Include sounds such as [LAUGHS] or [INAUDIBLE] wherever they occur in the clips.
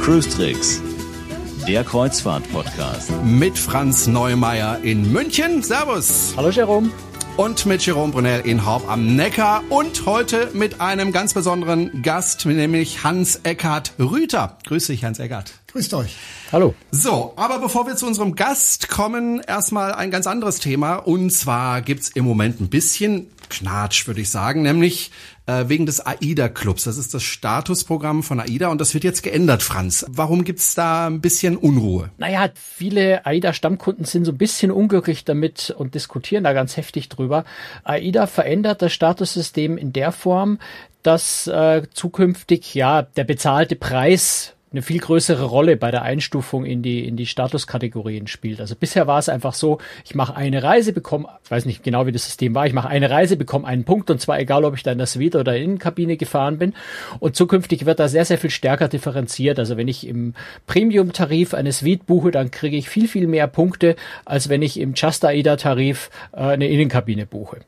Cruise Tricks, der Kreuzfahrt-Podcast. Mit Franz Neumeier in München. Servus. Hallo Jerome. Und mit Jerome Brunel in Horb am Neckar. Und heute mit einem ganz besonderen Gast, nämlich Hans Eckart Rüther. Grüß dich, Hans Eckart. Grüßt euch. Hallo. So, aber bevor wir zu unserem Gast kommen, erstmal ein ganz anderes Thema. Und zwar gibt's im Moment ein bisschen Knatsch, würde ich sagen, nämlich äh, wegen des AIDA-Clubs. Das ist das Statusprogramm von AIDA und das wird jetzt geändert, Franz. Warum gibt's da ein bisschen Unruhe? Naja, viele AIDA-Stammkunden sind so ein bisschen unglücklich damit und diskutieren da ganz heftig drüber. AIDA verändert das Statussystem in der Form, dass äh, zukünftig ja der bezahlte Preis eine viel größere Rolle bei der Einstufung in die, in die Statuskategorien spielt. Also bisher war es einfach so, ich mache eine Reise, bekomme, ich weiß nicht genau, wie das System war, ich mache eine Reise, bekomme einen Punkt und zwar egal, ob ich da in der Suite oder in der Innenkabine gefahren bin. Und zukünftig wird da sehr, sehr viel stärker differenziert. Also wenn ich im Premium-Tarif eine Suite buche, dann kriege ich viel, viel mehr Punkte, als wenn ich im Just AIDA-Tarif äh, eine Innenkabine buche.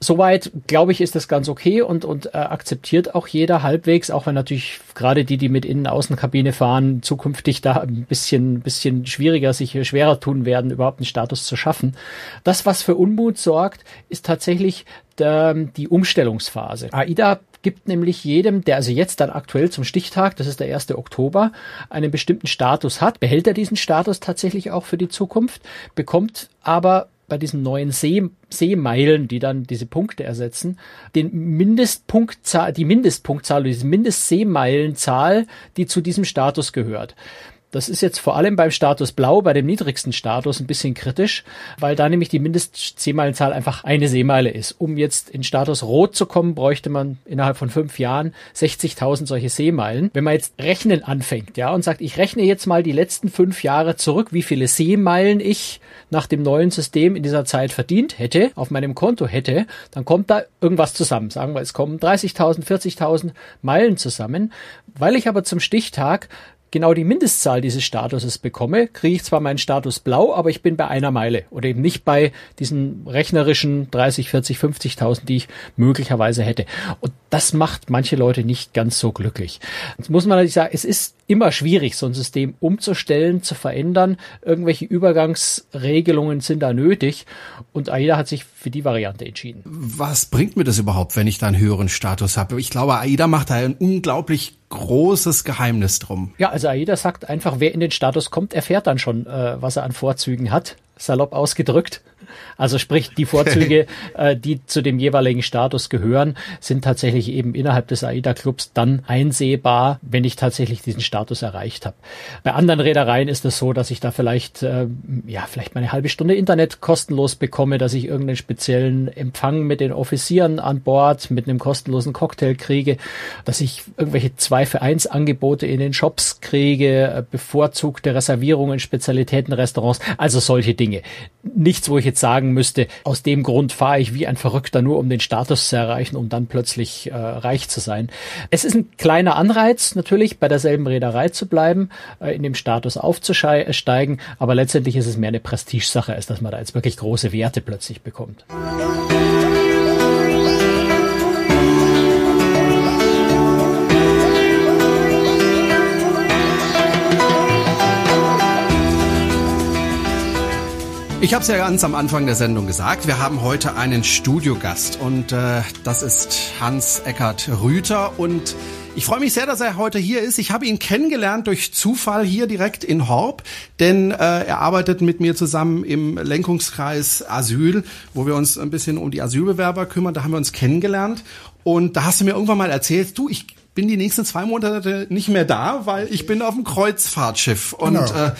Soweit, glaube ich, ist das ganz okay und, und äh, akzeptiert auch jeder halbwegs, auch wenn natürlich gerade die, die mit Innen-Außenkabine Turbine fahren, zukünftig da ein bisschen, bisschen schwieriger, sich schwerer tun werden, überhaupt einen Status zu schaffen. Das, was für Unmut sorgt, ist tatsächlich der, die Umstellungsphase. AIDA gibt nämlich jedem, der also jetzt dann aktuell zum Stichtag, das ist der 1. Oktober, einen bestimmten Status hat, behält er diesen Status tatsächlich auch für die Zukunft, bekommt aber bei diesen neuen See, Seemeilen, die dann diese Punkte ersetzen, den Mindestpunktzahl, die Mindestpunktzahl, diese Mindestseemeilenzahl, die zu diesem Status gehört. Das ist jetzt vor allem beim Status Blau, bei dem niedrigsten Status, ein bisschen kritisch, weil da nämlich die Mindestseemeilenzahl einfach eine Seemeile ist. Um jetzt in Status Rot zu kommen, bräuchte man innerhalb von fünf Jahren 60.000 solche Seemeilen. Wenn man jetzt rechnen anfängt, ja, und sagt, ich rechne jetzt mal die letzten fünf Jahre zurück, wie viele Seemeilen ich nach dem neuen System in dieser Zeit verdient hätte, auf meinem Konto hätte, dann kommt da irgendwas zusammen. Sagen wir, es kommen 30.000, 40.000 Meilen zusammen. Weil ich aber zum Stichtag genau die Mindestzahl dieses Statuses bekomme, kriege ich zwar meinen Status blau, aber ich bin bei einer Meile oder eben nicht bei diesen rechnerischen 30, 40, 50.000, die ich möglicherweise hätte. Und das macht manche Leute nicht ganz so glücklich. Jetzt muss man natürlich sagen, es ist immer schwierig, so ein System umzustellen, zu verändern. Irgendwelche Übergangsregelungen sind da nötig und AIDA hat sich für die Variante entschieden. Was bringt mir das überhaupt, wenn ich da einen höheren Status habe? Ich glaube, AIDA macht da ein unglaublich großes Geheimnis drum. Ja, also AIDA sagt einfach, wer in den Status kommt, erfährt dann schon, äh, was er an Vorzügen hat, salopp ausgedrückt. Also sprich, die Vorzüge, [LAUGHS] äh, die zu dem jeweiligen Status gehören, sind tatsächlich eben innerhalb des AIDA-Clubs dann einsehbar, wenn ich tatsächlich diesen Status erreicht habe. Bei anderen Reedereien ist es so, dass ich da vielleicht, äh, ja, vielleicht mal eine halbe Stunde Internet kostenlos bekomme, dass ich irgendeinen speziellen Empfang mit den Offizieren an Bord, mit einem kostenlosen Cocktail kriege, dass ich irgendwelche zwei für eins Angebote in den Shops kriege, äh, bevorzugte Reservierungen, Spezialitätenrestaurants, also solche Dinge. Nichts, wo ich jetzt sagen müsste, aus dem Grund fahre ich wie ein Verrückter nur, um den Status zu erreichen, um dann plötzlich äh, reich zu sein. Es ist ein kleiner Anreiz natürlich, bei derselben Reederei zu bleiben, äh, in dem Status aufzusteigen, aber letztendlich ist es mehr eine Prestigesache, als dass man da jetzt wirklich große Werte plötzlich bekommt. Ich habe es ja ganz am Anfang der Sendung gesagt, wir haben heute einen Studiogast und äh, das ist Hans Eckert Rüther und ich freue mich sehr, dass er heute hier ist. Ich habe ihn kennengelernt durch Zufall hier direkt in Horb, denn äh, er arbeitet mit mir zusammen im Lenkungskreis Asyl, wo wir uns ein bisschen um die Asylbewerber kümmern. Da haben wir uns kennengelernt und da hast du mir irgendwann mal erzählt, du, ich bin die nächsten zwei Monate nicht mehr da, weil ich bin auf dem Kreuzfahrtschiff und genau. äh,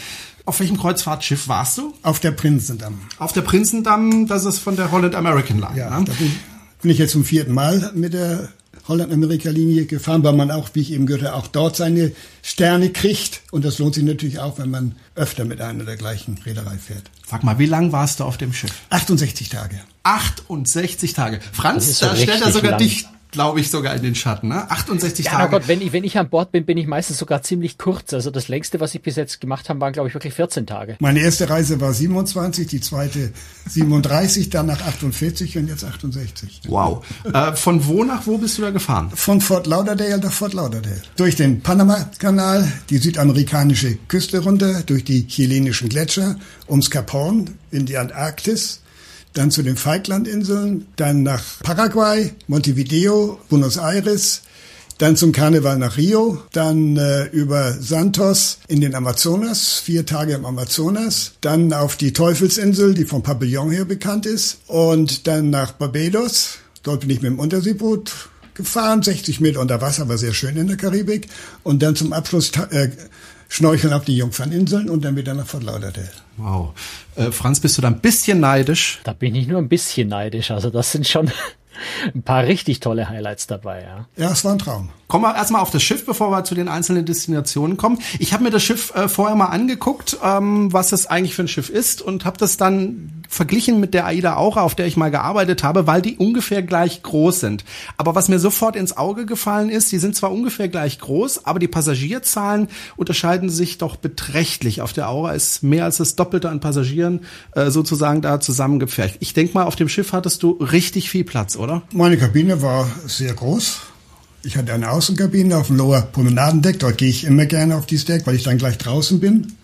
auf welchem Kreuzfahrtschiff warst du? Auf der Prinzendamm. Auf der Prinzendamm, das ist von der Holland American Line. Ja, ne? da bin, bin ich jetzt zum vierten Mal mit der Holland-Amerika-Linie gefahren, weil man auch, wie ich eben gehört habe, auch dort seine Sterne kriegt. Und das lohnt sich natürlich auch, wenn man öfter mit einer der gleichen Reederei fährt. Sag mal, wie lang warst du auf dem Schiff? 68 Tage. 68 Tage. Franz, da stellt er sogar lang. dich glaube ich, sogar in den Schatten. Ne? 68 ja, Tage. Ja, Gott, wenn ich, wenn ich an Bord bin, bin ich meistens sogar ziemlich kurz. Also das längste, was ich bis jetzt gemacht habe, waren, glaube ich, wirklich 14 Tage. Meine erste Reise war 27, die zweite 37, danach 48 und jetzt 68. Wow. Äh, von wo nach wo bist du da gefahren? Von Fort Lauderdale nach Fort Lauderdale. Durch den Panama-Kanal, die südamerikanische Küste runter, durch die chilenischen Gletscher, ums Kap Horn in die Antarktis dann zu den Falklandinseln, dann nach Paraguay, Montevideo, Buenos Aires, dann zum Karneval nach Rio, dann äh, über Santos in den Amazonas, vier Tage im Amazonas, dann auf die Teufelsinsel, die vom Pavillon her bekannt ist, und dann nach Barbados. Dort bin ich mit dem Unterseeboot gefahren, 60 Meter unter Wasser, war sehr schön in der Karibik. Und dann zum Abschluss äh, schnorcheln auf die Jungferninseln und dann wieder nach Fort Lauderdale. Wow. Äh, Franz, bist du da ein bisschen neidisch? Da bin ich nur ein bisschen neidisch. Also das sind schon ein paar richtig tolle Highlights dabei, ja. Ja, es war ein Traum. Kommen wir erstmal auf das Schiff, bevor wir zu den einzelnen Destinationen kommen. Ich habe mir das Schiff äh, vorher mal angeguckt, ähm, was das eigentlich für ein Schiff ist und habe das dann verglichen mit der Aida Aura, auf der ich mal gearbeitet habe, weil die ungefähr gleich groß sind. Aber was mir sofort ins Auge gefallen ist, die sind zwar ungefähr gleich groß, aber die Passagierzahlen unterscheiden sich doch beträchtlich. Auf der Aura ist mehr als das Doppelte an Passagieren äh, sozusagen da zusammengepfercht. Ich denk mal, auf dem Schiff hattest du richtig viel Platz, oder? Meine Kabine war sehr groß. Ich hatte eine Außenkabine auf dem Lower Promenadendeck. Dort gehe ich immer gerne auf dieses Deck, weil ich dann gleich draußen bin.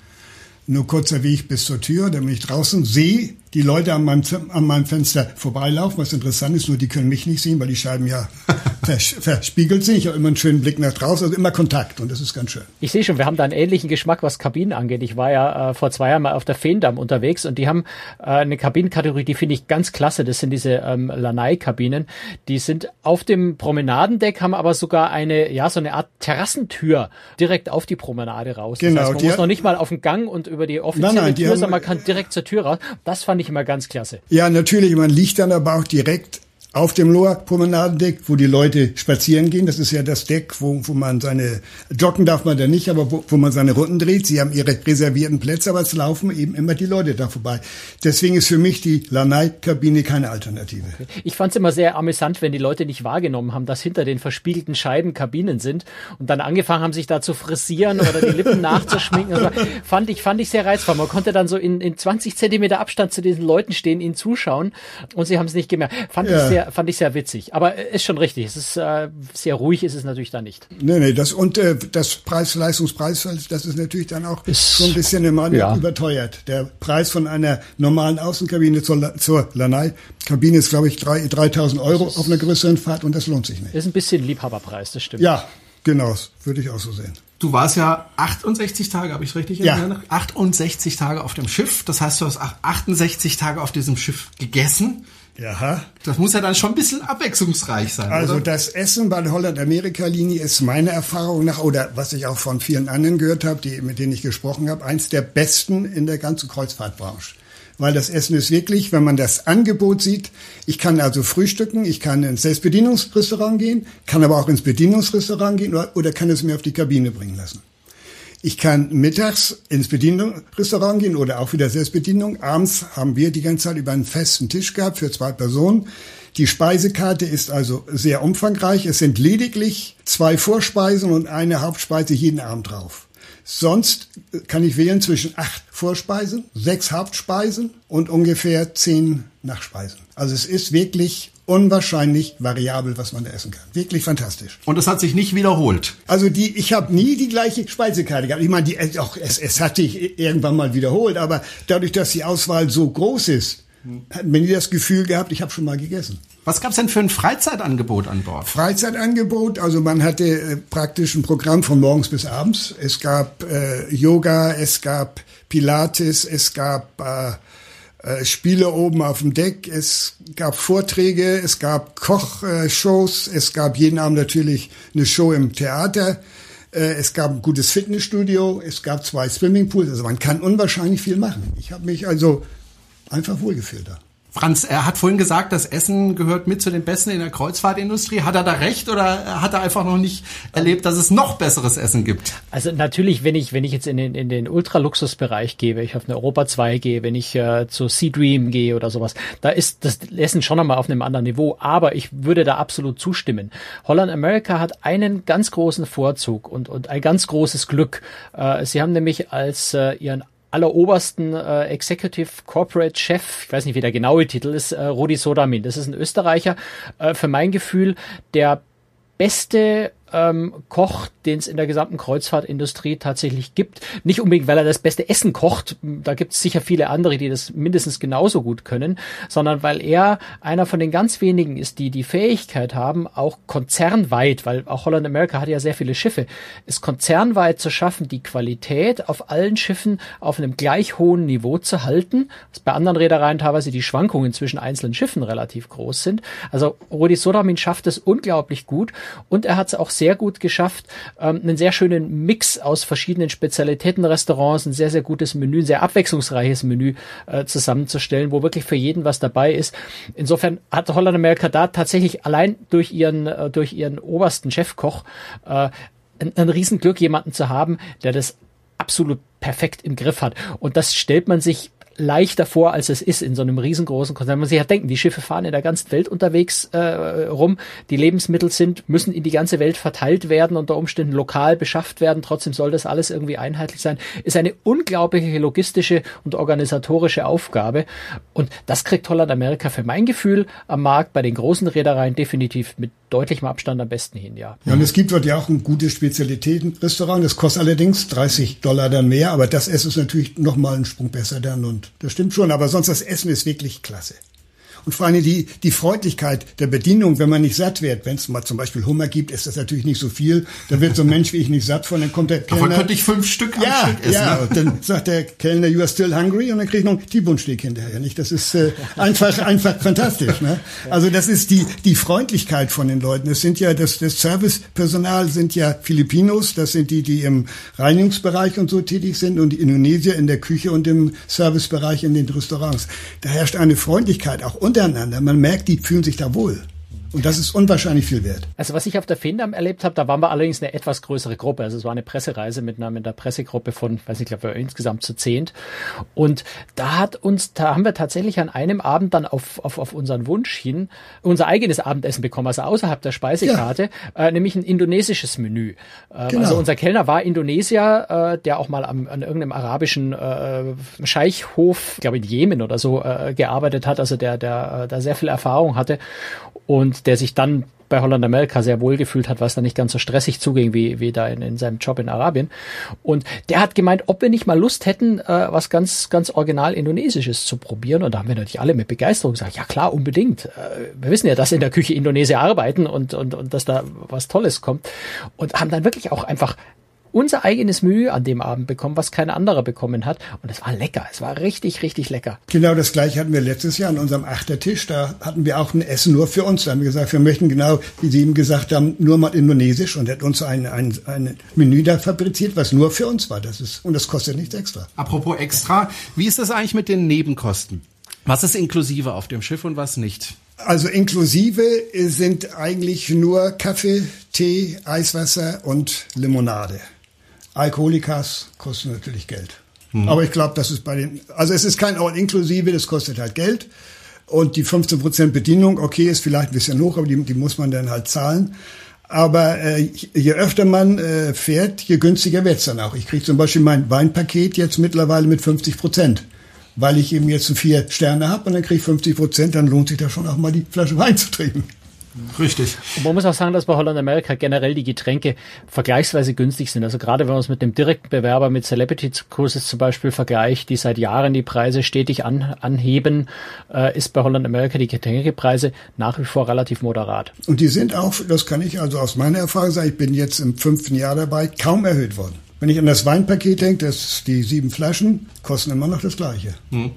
Nur kurzer Weg bis zur Tür, bin ich draußen, sehe die Leute an meinem, an meinem Fenster vorbeilaufen. Was interessant ist, nur die können mich nicht sehen, weil die Scheiben ja [LAUGHS] vers verspiegelt sind. Ich habe immer einen schönen Blick nach draußen, also immer Kontakt und das ist ganz schön. Ich sehe schon, wir haben da einen ähnlichen Geschmack, was Kabinen angeht. Ich war ja äh, vor zwei Jahren mal auf der Feendamm unterwegs und die haben äh, eine Kabinenkategorie, die finde ich ganz klasse. Das sind diese ähm, Lanai-Kabinen. Die sind auf dem Promenadendeck, haben aber sogar eine, ja, so eine Art Terrassentür direkt auf die Promenade raus. Genau. Das heißt, man muss noch nicht mal auf den Gang und über die offizielle nein, nein, Tür, sondern man kann direkt zur Tür raus. Das fand ich immer ganz klasse. Ja, natürlich, man liegt dann aber auch direkt auf dem Lower Promenadendeck, wo die Leute spazieren gehen. Das ist ja das Deck, wo, wo man seine, joggen darf man da nicht, aber wo, wo man seine Runden dreht. Sie haben ihre reservierten Plätze, aber es laufen eben immer die Leute da vorbei. Deswegen ist für mich die Lanai-Kabine keine Alternative. Ich fand es immer sehr amüsant, wenn die Leute nicht wahrgenommen haben, dass hinter den verspiegelten Scheiben Kabinen sind und dann angefangen haben, sich da zu frisieren oder die Lippen [LAUGHS] nachzuschminken. Also fand ich, fand ich sehr reizvoll. Man konnte dann so in, in 20 Zentimeter Abstand zu diesen Leuten stehen, ihnen zuschauen und sie haben es nicht gemerkt. Fand ja. ich sehr fand ich sehr witzig. Aber ist schon richtig. Es ist äh, sehr ruhig, ist es natürlich da nicht. Nee, nee, das und äh, das Preis-Leistungspreis, das ist natürlich dann auch ist, schon ein bisschen immer ja. überteuert. Der Preis von einer normalen Außenkabine zur, zur Lanai-Kabine ist, glaube ich, 3000 Euro auf einer größeren Fahrt und das lohnt sich nicht. Ist ein bisschen Liebhaberpreis, das stimmt. Ja, genau, würde ich auch so sehen. Du warst ja 68 Tage, habe ich richtig ja. erinnert? 68 Tage auf dem Schiff. Das heißt, du hast 68 Tage auf diesem Schiff gegessen. Ja. Das muss ja dann schon ein bisschen abwechslungsreich sein. Also oder? das Essen bei der Holland-Amerika-Linie ist meiner Erfahrung nach, oder was ich auch von vielen anderen gehört habe, die, mit denen ich gesprochen habe, eins der besten in der ganzen Kreuzfahrtbranche. Weil das Essen ist wirklich, wenn man das Angebot sieht, ich kann also frühstücken, ich kann ins Selbstbedienungsrestaurant gehen, kann aber auch ins Bedienungsrestaurant gehen oder, oder kann es mir auf die Kabine bringen lassen. Ich kann mittags ins Bedienungsrestaurant gehen oder auch wieder Selbstbedienung. Abends haben wir die ganze Zeit über einen festen Tisch gehabt für zwei Personen. Die Speisekarte ist also sehr umfangreich. Es sind lediglich zwei Vorspeisen und eine Hauptspeise jeden Abend drauf. Sonst kann ich wählen zwischen acht Vorspeisen, sechs Hauptspeisen und ungefähr zehn Nachspeisen. Also es ist wirklich unwahrscheinlich variabel, was man da essen kann. Wirklich fantastisch. Und es hat sich nicht wiederholt. Also die, ich habe nie die gleiche Speisekarte gehabt. Ich meine, die, auch, es, es hat sich irgendwann mal wiederholt, aber dadurch, dass die Auswahl so groß ist, hat man nie das Gefühl gehabt, ich habe schon mal gegessen. Was gab's denn für ein Freizeitangebot an Bord? Freizeitangebot, also man hatte äh, praktisch ein Programm von morgens bis abends. Es gab äh, Yoga, es gab Pilates, es gab äh, äh, Spiele oben auf dem Deck, es gab Vorträge, es gab Kochshows, es gab jeden Abend natürlich eine Show im Theater, äh, es gab ein gutes Fitnessstudio, es gab zwei Swimmingpools, also man kann unwahrscheinlich viel machen. Ich habe mich also einfach wohlgefühlt da. Franz, er hat vorhin gesagt, das Essen gehört mit zu den Besten in der Kreuzfahrtindustrie. Hat er da recht oder hat er einfach noch nicht erlebt, dass es noch besseres Essen gibt? Also natürlich, wenn ich, wenn ich jetzt in den, in den Ultraluxusbereich gehe, wenn ich auf eine Europa 2 gehe, wenn ich äh, zu Sea Dream gehe oder sowas, da ist das Essen schon nochmal auf einem anderen Niveau. Aber ich würde da absolut zustimmen. Holland America hat einen ganz großen Vorzug und, und ein ganz großes Glück. Äh, sie haben nämlich als äh, ihren allerobersten äh, Executive Corporate Chef, ich weiß nicht, wie der genaue Titel ist, äh, Rudi Sodamin. Das ist ein Österreicher, äh, für mein Gefühl der beste ähm, Koch, den es in der gesamten Kreuzfahrtindustrie tatsächlich gibt. Nicht unbedingt, weil er das beste Essen kocht, da gibt es sicher viele andere, die das mindestens genauso gut können, sondern weil er einer von den ganz wenigen ist, die die Fähigkeit haben, auch konzernweit, weil auch Holland America hat ja sehr viele Schiffe, es konzernweit zu schaffen, die Qualität auf allen Schiffen auf einem gleich hohen Niveau zu halten, was bei anderen Reedereien teilweise die Schwankungen zwischen einzelnen Schiffen relativ groß sind. Also Rudi Sodamin schafft es unglaublich gut und er hat es auch sehr sehr gut geschafft, ähm, einen sehr schönen Mix aus verschiedenen Spezialitätenrestaurants, ein sehr, sehr gutes Menü, ein sehr abwechslungsreiches Menü äh, zusammenzustellen, wo wirklich für jeden was dabei ist. Insofern hat Holland America da tatsächlich allein durch ihren, äh, durch ihren obersten Chefkoch äh, ein, ein Riesenglück, jemanden zu haben, der das absolut perfekt im Griff hat. Und das stellt man sich leichter vor, als es ist in so einem riesengroßen Konzern. Man sich ja denken, die Schiffe fahren in der ganzen Welt unterwegs äh, rum, die Lebensmittel sind, müssen in die ganze Welt verteilt werden, unter Umständen lokal beschafft werden, trotzdem soll das alles irgendwie einheitlich sein, ist eine unglaubliche logistische und organisatorische Aufgabe. Und das kriegt Holland Amerika für mein Gefühl am Markt bei den großen Reedereien definitiv mit deutlichem Abstand am besten hin, ja. Ja, und es gibt dort ja auch ein gutes Spezialitätenrestaurant. Das kostet allerdings 30 Dollar dann mehr, aber das Essen ist natürlich nochmal einen Sprung besser dann und das stimmt schon. Aber sonst das Essen ist wirklich klasse. Und vor allem die, die Freundlichkeit der Bedienung, wenn man nicht satt wird. Wenn es mal zum Beispiel Hummer gibt, ist das natürlich nicht so viel. Da wird so ein Mensch wie ich nicht satt von, dann kommt der Kellner. Davon könnte ich fünf Stück am ja, Stück essen. Ja, und dann sagt der Kellner, you are still hungry, und dann kriege ich noch einen T-Bone-Steak hinterher. Nicht? Das ist äh, einfach, einfach fantastisch. Ne? Also das ist die, die Freundlichkeit von den Leuten. Es sind ja, das, das Servicepersonal sind ja Filipinos, das sind die, die im Reinigungsbereich und so tätig sind und die Indonesier in der Küche und im Servicebereich in den Restaurants. Da herrscht eine Freundlichkeit, auch untereinander. Man merkt, die fühlen sich da wohl. Und das ist unwahrscheinlich viel wert. Also was ich auf der Findam erlebt habe, da waren wir allerdings eine etwas größere Gruppe. Also es war eine Pressereise mit einer, mit einer Pressegruppe von, weiß nicht, ich glaube insgesamt zu zehnt. Und da hat uns, da haben wir tatsächlich an einem Abend dann auf, auf, auf unseren Wunsch hin unser eigenes Abendessen bekommen, also außerhalb der Speisekarte, ja. äh, nämlich ein indonesisches Menü. Ähm, genau. Also unser Kellner war Indonesier, äh, der auch mal am, an irgendeinem arabischen äh, Scheichhof, ich glaube in Jemen oder so, äh, gearbeitet hat, also der, der äh, da sehr viel Erfahrung hatte und der sich dann bei Holland America sehr wohl gefühlt hat, was da nicht ganz so stressig zuging wie, wie da in, in seinem Job in Arabien. Und der hat gemeint, ob wir nicht mal Lust hätten, äh, was ganz, ganz original Indonesisches zu probieren. Und da haben wir natürlich alle mit Begeisterung gesagt, ja klar, unbedingt. Äh, wir wissen ja, dass in der Küche Indonesier arbeiten und, und, und dass da was Tolles kommt. Und haben dann wirklich auch einfach unser eigenes Mühe an dem Abend bekommen, was kein anderer bekommen hat. Und es war lecker. Es war richtig, richtig lecker. Genau das gleiche hatten wir letztes Jahr an unserem Achtertisch. Da hatten wir auch ein Essen nur für uns. Da haben wir gesagt, wir möchten genau, wie Sie eben gesagt haben, nur mal indonesisch und er hat uns ein, ein, ein Menü da fabriziert, was nur für uns war. Das ist, und das kostet nichts extra. Apropos extra, wie ist das eigentlich mit den Nebenkosten? Was ist inklusive auf dem Schiff und was nicht? Also inklusive sind eigentlich nur Kaffee, Tee, Eiswasser und Limonade. Alkoholikas kosten natürlich Geld. Mhm. Aber ich glaube, das ist bei den, also es ist kein All-Inklusive, das kostet halt Geld. Und die 15% Bedienung, okay, ist vielleicht ein bisschen hoch, aber die, die muss man dann halt zahlen. Aber äh, je öfter man äh, fährt, je günstiger wird's dann auch. Ich kriege zum Beispiel mein Weinpaket jetzt mittlerweile mit 50 Prozent, weil ich eben jetzt so vier Sterne habe und dann kriege ich 50 Prozent, dann lohnt sich da schon auch mal die Flasche Wein zu trinken. Richtig. Und man muss auch sagen, dass bei Holland America generell die Getränke vergleichsweise günstig sind. Also gerade wenn man es mit dem direkten Bewerber mit Celebrity Cruises zum Beispiel vergleicht, die seit Jahren die Preise stetig an, anheben, äh, ist bei Holland America die Getränkepreise nach wie vor relativ moderat. Und die sind auch, das kann ich also aus meiner Erfahrung sagen, ich bin jetzt im fünften Jahr dabei, kaum erhöht worden. Wenn ich an das Weinpaket denke, das die sieben Flaschen kosten immer noch das Gleiche. Hm.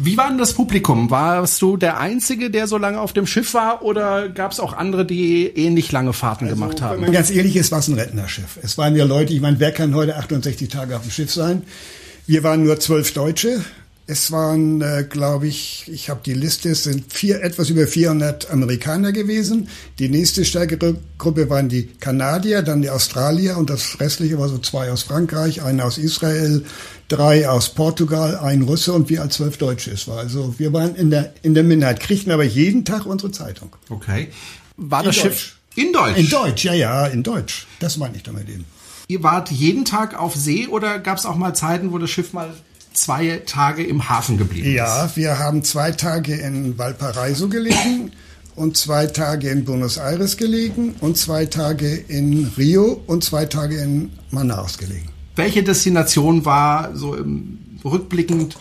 Wie war denn das Publikum? Warst du der Einzige, der so lange auf dem Schiff war oder gab es auch andere, die ähnlich lange Fahrten also, gemacht haben? Wenn man ganz ehrlich ist, war es ein Rentnerschiff. Es waren ja Leute, ich meine, wer kann heute 68 Tage auf dem Schiff sein? Wir waren nur zwölf Deutsche Es waren, äh, glaube ich, ich habe die Liste, es sind vier, etwas über 400 Amerikaner gewesen. Die nächste stärkere Gruppe waren die Kanadier, dann die Australier und das restliche war so zwei aus Frankreich, einer aus Israel, drei aus Portugal, ein Russe und wir als zwölf Deutsche. Es war also, wir waren in der, in der Minderheit, kriegten aber jeden Tag unsere Zeitung. Okay. War In das Deutsch. Schiff in Deutsch? In Deutsch, ja, ja, in Deutsch. Das meine ich damit eben. Ihr wart jeden Tag auf See oder gab es auch mal Zeiten, wo das Schiff mal zwei Tage im Hafen geblieben Ja, wir haben zwei Tage in Valparaiso gelegen und zwei Tage in Buenos Aires gelegen und zwei Tage in Rio und zwei Tage in Manaus gelegen. ist? Welche Destination war so im, rückblickend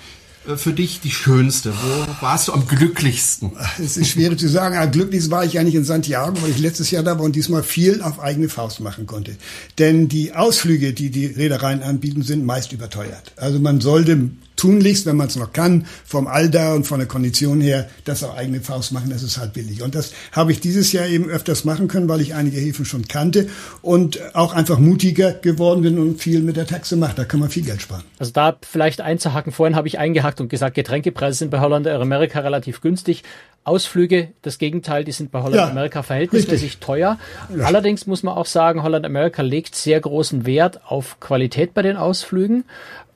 für dich die schönste? Wo warst du am glücklichsten? Es ist schwierig zu sagen. aber glücklich war ich eigentlich in Santiago, weil ich letztes Jahr da war und diesmal viel auf eigene Faust machen konnte. Denn die Ausflüge, die die Reedereien anbieten, sind meist überteuert. Also man sollte tunlichst, wenn man es noch kann, vom Alter und von der Kondition her, das auf eigene Faust machen, das ist halt billig. Und das habe ich dieses Jahr eben öfters machen können, weil ich einige Häfen schon kannte und auch einfach mutiger geworden bin und viel mit der Taxe mache. Da kann man viel Geld sparen. Also da vielleicht einzuhaken. Vorhin habe ich eingehakt und gesagt, Getränkepreise sind bei Holland Amerika relativ günstig. Ausflüge, das Gegenteil, die sind bei Holland Ja, Amerika verhältnismäßig richtig. teuer. Allerdings muss man auch sagen, Holland Amerika legt sehr großen Wert auf Qualität bei den Ausflügen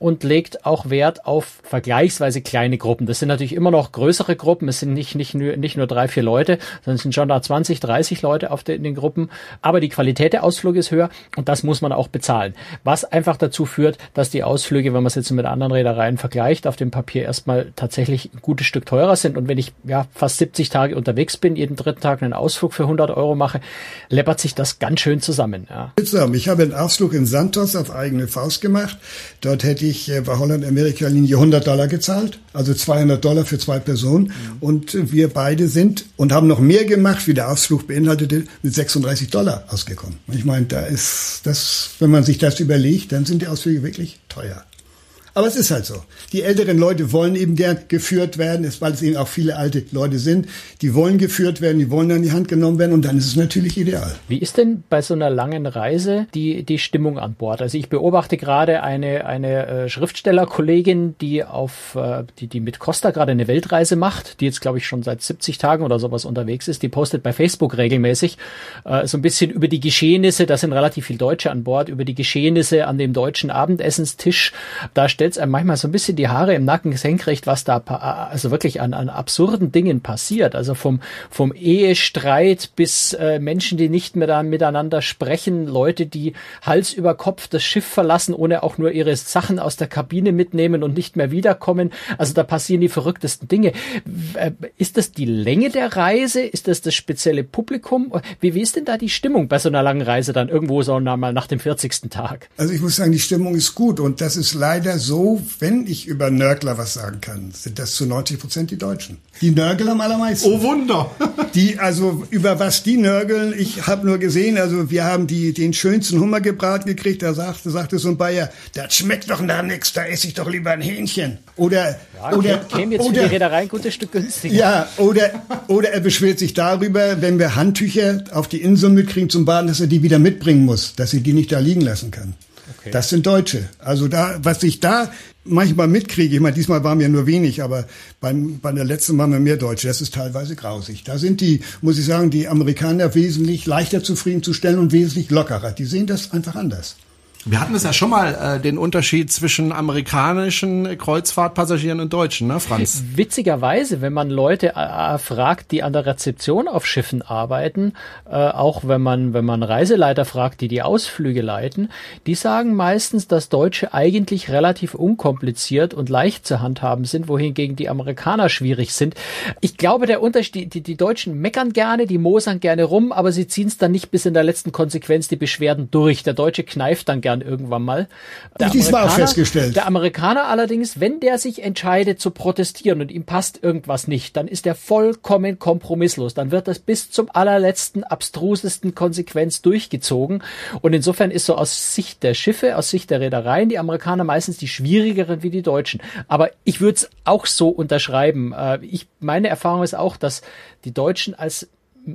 und legt auch Wert auf vergleichsweise kleine Gruppen. Das sind natürlich immer noch größere Gruppen. Es sind nicht, nicht, nur, nicht nur drei, vier Leute, sondern es sind schon da 20, 30 Leute auf den, in den Gruppen. Aber die Qualität der Ausflüge ist höher und das muss man auch bezahlen. Was einfach dazu führt, dass die Ausflüge, wenn man es jetzt mit anderen Reedereien vergleicht, auf dem Papier erstmal tatsächlich ein gutes Stück teurer sind. Und wenn ich ja fast 70 Tage unterwegs bin, jeden dritten Tag einen Ausflug für 100 Euro mache, läppert sich das ganz schön zusammen. Ja. Ich habe einen Ausflug in Santos auf eigene Faust gemacht. Dort hätte ich äh, bei Holland-Amerika-Linie 100 Dollar gezahlt, also 200 Dollar für zwei Personen. Und äh, wir beide sind und haben noch mehr gemacht, wie der Ausflug beinhaltete, mit 36 Dollar ausgekommen. Und ich meine, da ist das, wenn man sich das überlegt, dann sind die Ausflüge wirklich teuer. Aber es ist halt so. Die älteren Leute wollen eben gern geführt werden, weil es eben auch viele alte Leute sind. Die wollen geführt werden, die wollen an die Hand genommen werden und dann ist es natürlich ideal. Wie ist denn bei so einer langen Reise die, die Stimmung an Bord? Also ich beobachte gerade eine, eine äh, Schriftstellerkollegin, die auf, äh, die, die mit Costa gerade eine Weltreise macht, die jetzt glaube ich schon seit 70 Tagen oder sowas unterwegs ist. Die postet bei Facebook regelmäßig äh, so ein bisschen über die Geschehnisse, da sind relativ viele Deutsche an Bord, über die Geschehnisse an dem deutschen Abendessenstisch. Da stellt es einem manchmal so ein bisschen die Haare im Nacken senkrecht, was da also wirklich an, an absurden Dingen passiert. Also vom, vom Ehestreit bis äh, Menschen, die nicht mehr da miteinander sprechen, Leute, die Hals über Kopf das Schiff verlassen, ohne auch nur ihre Sachen aus der Kabine mitnehmen und nicht mehr wiederkommen. Also da passieren die verrücktesten Dinge. Äh, Ist das die Länge der Reise? Ist das das spezielle Publikum? Wie, wie ist denn da die Stimmung bei so einer langen Reise dann irgendwo so mal nach dem 40. Tag? Also ich muss sagen, die Stimmung ist gut und das ist leider so, wenn ich über Nörgler was sagen kann, sind das zu 90 Prozent die Deutschen. Die nörgeln am allermeisten. Oh Wunder! [LAUGHS] Die, also über was die nörgeln, ich habe nur gesehen, also wir haben die, den schönsten Hummergebrat gekriegt, da sagte, sagte so ein Bayer, das schmeckt doch nach nix, da esse ich doch lieber ein Hähnchen. Oder, oder, käme jetzt für die oder, Reederei ein gutes Stück günstiger. ja, oder, oder er beschwert sich darüber, wenn wir Handtücher auf die Insel mitkriegen zum Baden, dass er die wieder mitbringen muss, dass er die nicht da liegen lassen kann. Das sind Deutsche. Also da, was ich da manchmal mitkriege, ich meine, diesmal waren wir nur wenig, aber beim, bei der letzten waren wir mehr Deutsche. Das ist teilweise grausig. Da sind die, muss ich sagen, die Amerikaner wesentlich leichter zufriedenzustellen und wesentlich lockerer. Die sehen das einfach anders. Wir hatten es ja schon mal, äh, den Unterschied zwischen amerikanischen Kreuzfahrtpassagieren und deutschen, ne, Franz? Witzigerweise, wenn man Leute äh, fragt, die an der Rezeption auf Schiffen arbeiten, äh, auch wenn man, wenn man Reiseleiter fragt, die die Ausflüge leiten, die sagen meistens, dass Deutsche eigentlich relativ unkompliziert und leicht zu handhaben sind, wohingegen die Amerikaner schwierig sind. Ich glaube, der Unterschied, die, die, Deutschen meckern gerne, die mosern gerne rum, aber sie ziehen es dann nicht bis in der letzten Konsequenz die Beschwerden durch. Der Deutsche kneift dann gern irgendwann mal. Der ich diesmal auch Amerikaner- festgestellt. Der Amerikaner allerdings, wenn der sich entscheidet zu protestieren und ihm passt irgendwas nicht, dann ist er vollkommen kompromisslos. Dann wird das bis zum allerletzten, abstrusesten Konsequenz durchgezogen. Und insofern ist so aus Sicht der Schiffe, aus Sicht der Reedereien, die Amerikaner meistens die schwierigeren wie die Deutschen. Aber ich würde es auch so unterschreiben. Äh, Ich, meine Erfahrung ist auch, dass die Deutschen als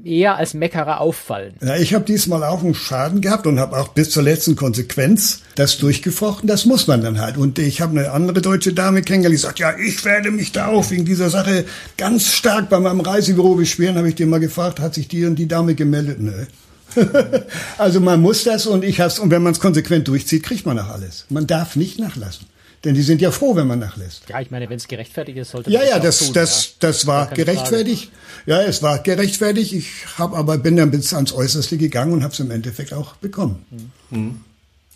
eher als Meckerer auffallen. Ja, ich habe diesmal auch einen Schaden gehabt und habe auch bis zur letzten Konsequenz das durchgefochten. Das muss man dann halt. Und ich habe eine andere deutsche Dame kennengelernt, die sagt, ja, ich werde mich da auch wegen dieser Sache ganz stark bei meinem Reisebüro beschweren. Habe ich dir mal gefragt, hat sich die und die Dame gemeldet? Nö. [LAUGHS] also man muss das und ich hab's und wenn man es konsequent durchzieht, kriegt man auch alles. Man darf nicht nachlassen. Denn die sind ja froh, wenn man nachlässt. Ja, ich meine, wenn es gerechtfertigt ist, sollte man ja, das ja, das, tun, das, ja. das war gerechtfertigt. Frage. Ja, es war gerechtfertigt. Ich habe aber bin dann bis ans Äußerste gegangen und habe es im Endeffekt auch bekommen. Mhm.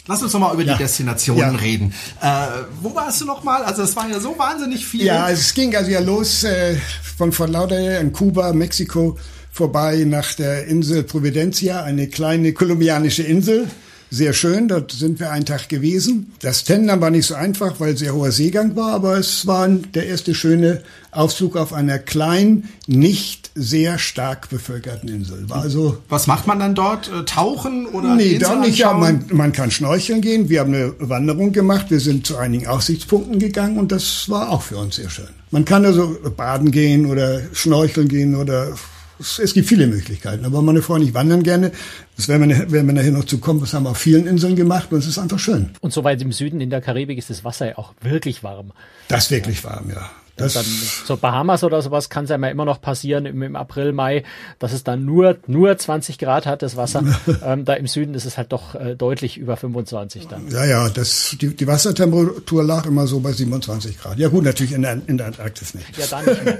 Lass uns noch mal über ja. die Destinationen ja. reden. Äh, wo warst du noch mal? Also es war ja so wahnsinnig viel. Ja, es ging also ja los äh, von Fort Lauderdale in Kuba, Mexiko vorbei nach der Insel Providencia, eine kleine kolumbianische Insel sehr schön. Dort sind wir einen Tag gewesen. Das Tendern war nicht so einfach, weil sehr hoher Seegang war, aber es war der erste schöne Ausflug auf einer kleinen, nicht sehr stark bevölkerten Insel. War also Was macht man dann dort? Äh, tauchen oder? Nee, da nicht. Ja, man, man kann schnorcheln gehen. Wir haben eine Wanderung gemacht. Wir sind zu einigen Aussichtspunkten gegangen und das war auch für uns sehr schön. Man kann also baden gehen oder schnorcheln gehen oder es gibt viele Möglichkeiten. Aber meine Freunde, ich wandern gerne. Das werden wir, werden wir nachher noch zu kommen. Das haben wir auf vielen Inseln gemacht und es ist einfach schön. Und so weit im Süden in der Karibik ist das Wasser ja auch wirklich warm. Das ist wirklich warm, ja. Das dann, so Bahamas oder sowas kann es ja immer noch passieren im, im, April, Mai, dass es dann nur, nur 20 Grad hat, das Wasser. [LAUGHS] ähm, da im Süden ist es halt doch äh, deutlich über 25 dann. Ja, ja, das, die, die Wassertemperatur lag immer so bei 27 Grad. Ja gut, natürlich in der, in der Antarktis nicht. Ja, da nicht mehr.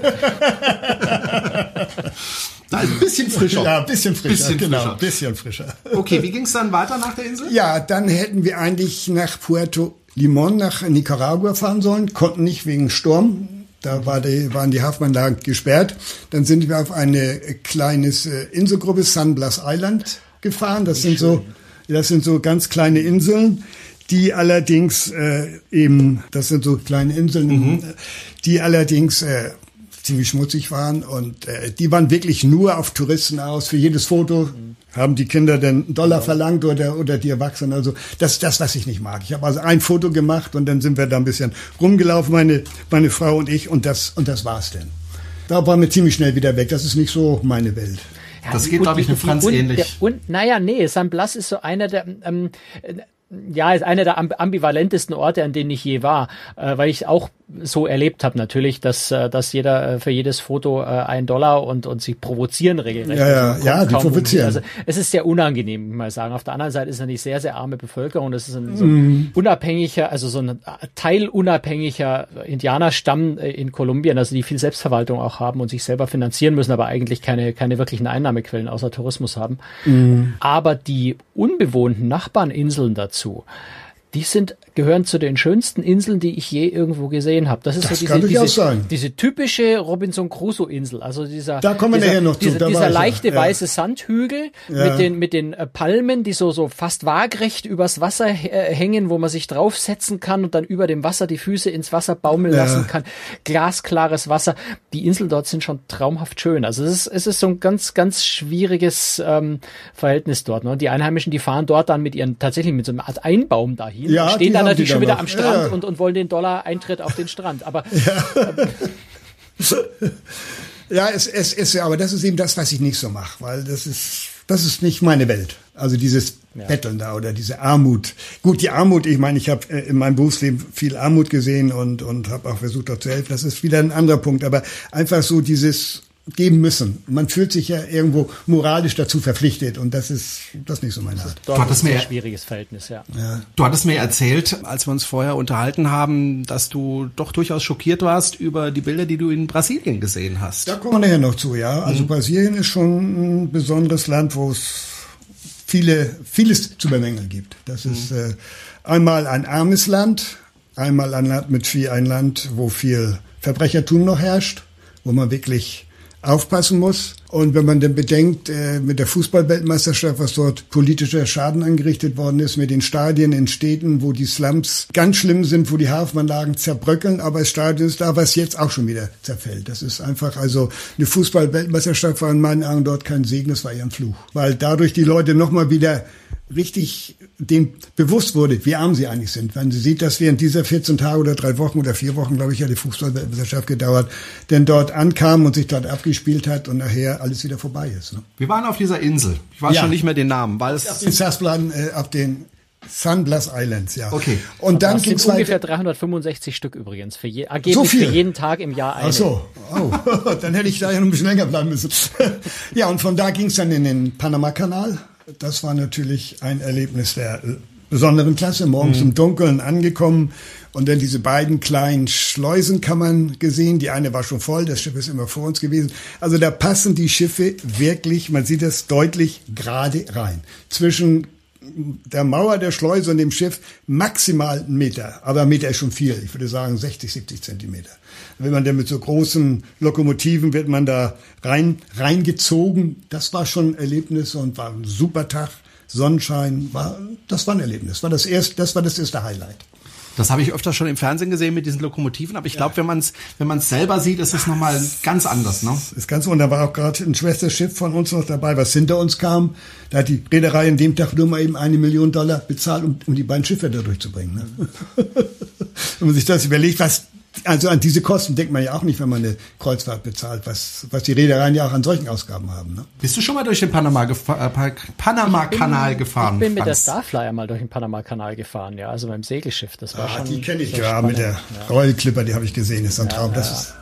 [LAUGHS] Nein, ein bisschen frischer. [LAUGHS] Ja, ein bisschen frischer. Bisschen genau, frischer. bisschen frischer. Okay, wie ging es dann weiter nach der Insel? Ja, dann hätten wir eigentlich nach Puerto Limon, nach Nicaragua fahren sollen, konnten nicht wegen Sturm. Da war die, waren die Hafenanlagen gesperrt. Dann sind wir auf eine kleines äh, Inselgruppe, San Blas Island, gefahren. Das sind so, das sind so ganz kleine Inseln, die allerdings äh, eben, das sind so kleine Inseln, mhm. die allerdings äh, ziemlich schmutzig waren und äh, die waren wirklich nur auf Touristen aus. Für jedes Foto haben die Kinder den Dollar ja. verlangt oder oder die Erwachsenen. Also das ist das, was ich nicht mag. Ich habe also ein Foto gemacht und dann sind wir da ein bisschen rumgelaufen, meine meine Frau und ich und das und das war's denn. Da waren wir ziemlich schnell wieder weg. Das ist nicht so meine Welt. Ja, das geht, glaube ich, mit Franz und, ähnlich. Der, und, naja, nee, San Blas ist so einer der, ähm, ja, ist einer der ambivalentesten Orte, an denen ich je war, äh, weil ich auch so erlebt habe natürlich, dass, äh, dass jeder äh, für jedes Foto äh, ein Dollar und, und sie provozieren regelrecht. Ja, ja, also, ja die provozieren. Also es ist sehr unangenehm, muss mal sagen. Auf der anderen Seite ist es eine sehr, sehr arme Bevölkerung. Das ist ein so mm. unabhängiger, also so ein teilunabhängiger Indianerstamm in Kolumbien, also die viel Selbstverwaltung auch haben und sich selber finanzieren müssen, aber eigentlich keine, keine wirklichen Einnahmequellen außer Tourismus haben. Mm. Aber die unbewohnten Nachbarninseln dazu, die sind gehören zu den schönsten Inseln, die ich je irgendwo gesehen habe. Das ist das so diese, diese, diese, typische Robinson Crusoe Insel. Also dieser, da kommen wir dieser, noch zu. Dieser, dieser leichte ja. weiße Sandhügel ja. mit den, mit den äh, Palmen, die so, so fast waagrecht übers Wasser äh, hängen, wo man sich draufsetzen kann und dann über dem Wasser die Füße ins Wasser baumeln ja. lassen kann. Glasklares Wasser. Die Inseln dort sind schon traumhaft schön. Also es ist, es ist so ein ganz, ganz schwieriges ähm, Verhältnis dort. Ne? Die Einheimischen, die fahren dort dann mit ihren, tatsächlich mit so einer Art Einbaum dahin. Ja, stehen dann natürlich schon wieder am Strand ja. und, und wollen den Dollar-Eintritt auf den Strand. Aber [LAUGHS] ja. [LAUGHS] ja, es, es ist ja, aber das ist eben das, was ich nicht so mache, weil das ist, das ist nicht meine Welt. Also dieses ja. Betteln da oder diese Armut. Gut, die Armut, ich meine, ich habe äh, in meinem Berufsleben viel Armut gesehen und, und habe auch versucht, dort zu helfen. Das ist wieder ein anderer Punkt. Aber einfach so dieses geben müssen. Man fühlt sich ja irgendwo moralisch dazu verpflichtet und das ist das ist nicht so meine Art. Dort du hattest mir ein schwieriges Verhältnis, ja. ja. Du hattest mir erzählt, als wir uns vorher unterhalten haben, dass du doch durchaus schockiert warst über die Bilder, die du in Brasilien gesehen hast. Da kommen wir nachher noch zu, ja. Also mhm. Brasilien ist schon ein besonderes Land, wo es viele vieles zu bemängeln gibt. Das mhm. ist äh, einmal ein armes Land, einmal ein Land mit viel ein Land, wo viel Verbrechertum noch herrscht, wo man wirklich aufpassen muss. Und wenn man dann bedenkt, äh, mit der Fußballweltmeisterschaft, was dort politischer Schaden angerichtet worden ist, mit den Stadien in Städten, wo die Slums ganz schlimm sind, wo die Hafenanlagen zerbröckeln, aber das Stadion ist da, was jetzt auch schon wieder zerfällt. Das ist einfach, also eine Fußballweltmeisterschaft war in meinen Augen dort kein Segen, das war eher ein Fluch. Weil dadurch die Leute nochmal wieder richtig dem bewusst wurde, wie arm sie eigentlich sind. Wenn sie sieht, dass während dieser 14 Tage oder drei Wochen oder vier Wochen, glaube ich, ja die Fußballwissenschaft gedauert, denn dort ankam und sich dort abgespielt hat und nachher alles wieder vorbei ist. Ne? Wir waren auf dieser Insel. Ich weiß Ja. schon nicht mehr den Namen, weil es Auf den Sasplan, äh, auf den Sun Bluff Islands, ja. Okay. Und dann das ging sind es ungefähr weiter. 365 Stück übrigens. Für je, angeblich So viel? für jeden Tag im Jahr eine. Ach so, oh, [LAUGHS] dann hätte ich da ja noch ein bisschen länger bleiben müssen. ja, und von da ging es dann in den Panama-Kanal. Das war natürlich ein Erlebnis der äh, besonderen Klasse. Morgens im Dunkeln angekommen und dann diese beiden kleinen Schleusenkammern gesehen. Die eine war schon voll, das Schiff ist immer vor uns gewesen. Also da passen die Schiffe wirklich, man sieht das deutlich gerade rein. Zwischen der Mauer der Schleuse und dem Schiff maximal einen Meter. Aber ein Meter ist schon viel. Ich würde sagen 60, 70 Zentimeter. Wenn man dann mit so großen Lokomotiven wird man da rein, reingezogen. Das war schon ein Erlebnis und war ein super Tag. Sonnenschein war, das war ein Erlebnis. War das erste, das war das erste Highlight. Das habe ich öfter schon im Fernsehen gesehen mit diesen Lokomotiven, aber ich glaube, wenn man es wenn man es selber sieht, ist es nochmal ganz anders, ne? Ist ganz wunderbar. War auch gerade ein Schwesterschiff von uns noch dabei, was hinter uns kam. Da hat die Reederei an dem Tag nur mal eben eine Million Dollar bezahlt, um, um die beiden Schiffe da durchzubringen. Ne? [LAUGHS] wenn man sich das überlegt, was also an diese Kosten denkt man ja auch nicht, wenn man eine Kreuzfahrt bezahlt, was, was die Reedereien ja auch an solchen Ausgaben haben. Ne? Bist du schon mal durch den Panama äh, Pa- Panama-Kanal gefahren? Ich bin mit der Franz? Starflyer mal durch den Panama-Kanal gefahren, ja, also beim Segelschiff. Das war Ah, schon. die kenne ich ja, mit der spannend, Royal Clipper, die habe ich gesehen, ist ein Traum. Das ist,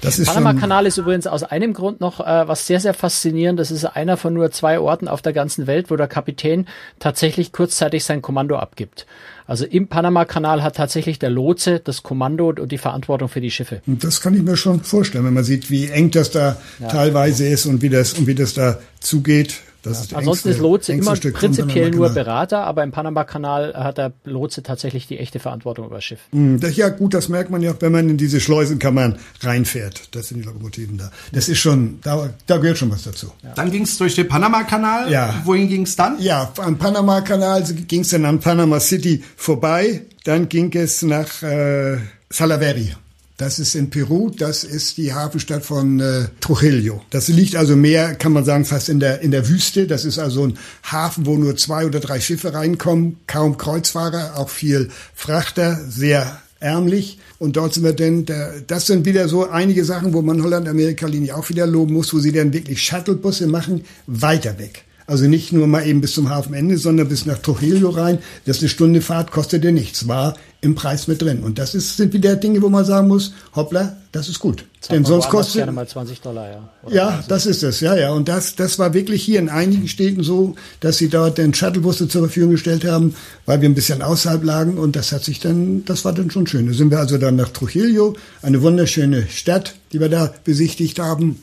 das ist Panama-Kanal ist übrigens aus einem Grund noch äh, was sehr, sehr faszinierend. Das ist einer von nur zwei Orten auf der ganzen Welt, wo der Kapitän tatsächlich kurzzeitig sein Kommando abgibt. Also im Panama-Kanal hat tatsächlich der Lotse das Kommando und die Verantwortung für die Schiffe. Und das kann ich mir schon vorstellen, wenn man sieht, wie eng das da teilweise ist und wie das, und wie das da zugeht. Das ist die Ansonsten engste- ist Lotse immer prinzipiell nur. Berater, aber im Panama-Kanal hat der Lotse tatsächlich die echte Verantwortung über das Schiff. Hm, das- Ja, gut, das merkt man ja auch, wenn man in diese Schleusenkammern reinfährt. Das sind die Lokomotiven da. Das ist schon, da, da gehört schon was dazu. Dann ging es durch den Panama-Kanal. Ja. Wohin ging es dann? Ja, am Panama-Kanal ging es dann an Panama City vorbei. Dann ging es nach äh, Salaverry. Das ist in Peru, das ist die Hafenstadt von äh, Trujillo. Das liegt also mehr, kann man sagen, fast in der, in der Wüste. Das ist also ein Hafen, wo nur zwei oder drei Schiffe reinkommen, kaum Kreuzfahrer, auch viel Frachter, sehr ärmlich. Und dort sind wir denn, das sind wieder so einige Sachen, wo man Holland-Amerika-Linie auch wieder loben muss, wo sie dann wirklich Shuttlebusse machen, weiter weg. Also nicht nur mal eben bis zum Hafenende, sondern bis nach Trujillo rein. Das ist eine Stunde Fahrt, kostet dir nichts. War im Preis mit drin. Und das ist, sind wieder Dinge, wo man sagen muss, hoppla, das ist gut. Denn Man sonst kostet, gerne mal 20 Dollar, ja. Oder ja, das ist es, ja, ja. Und das, das war wirklich hier in einigen Städten so, dass sie dort den Shuttlebusse zur Verfügung gestellt haben, weil wir ein bisschen außerhalb lagen. Und das hat sich dann, das war dann schon schön. Da sind wir also dann nach Trujillo, eine wunderschöne Stadt, die wir da besichtigt haben.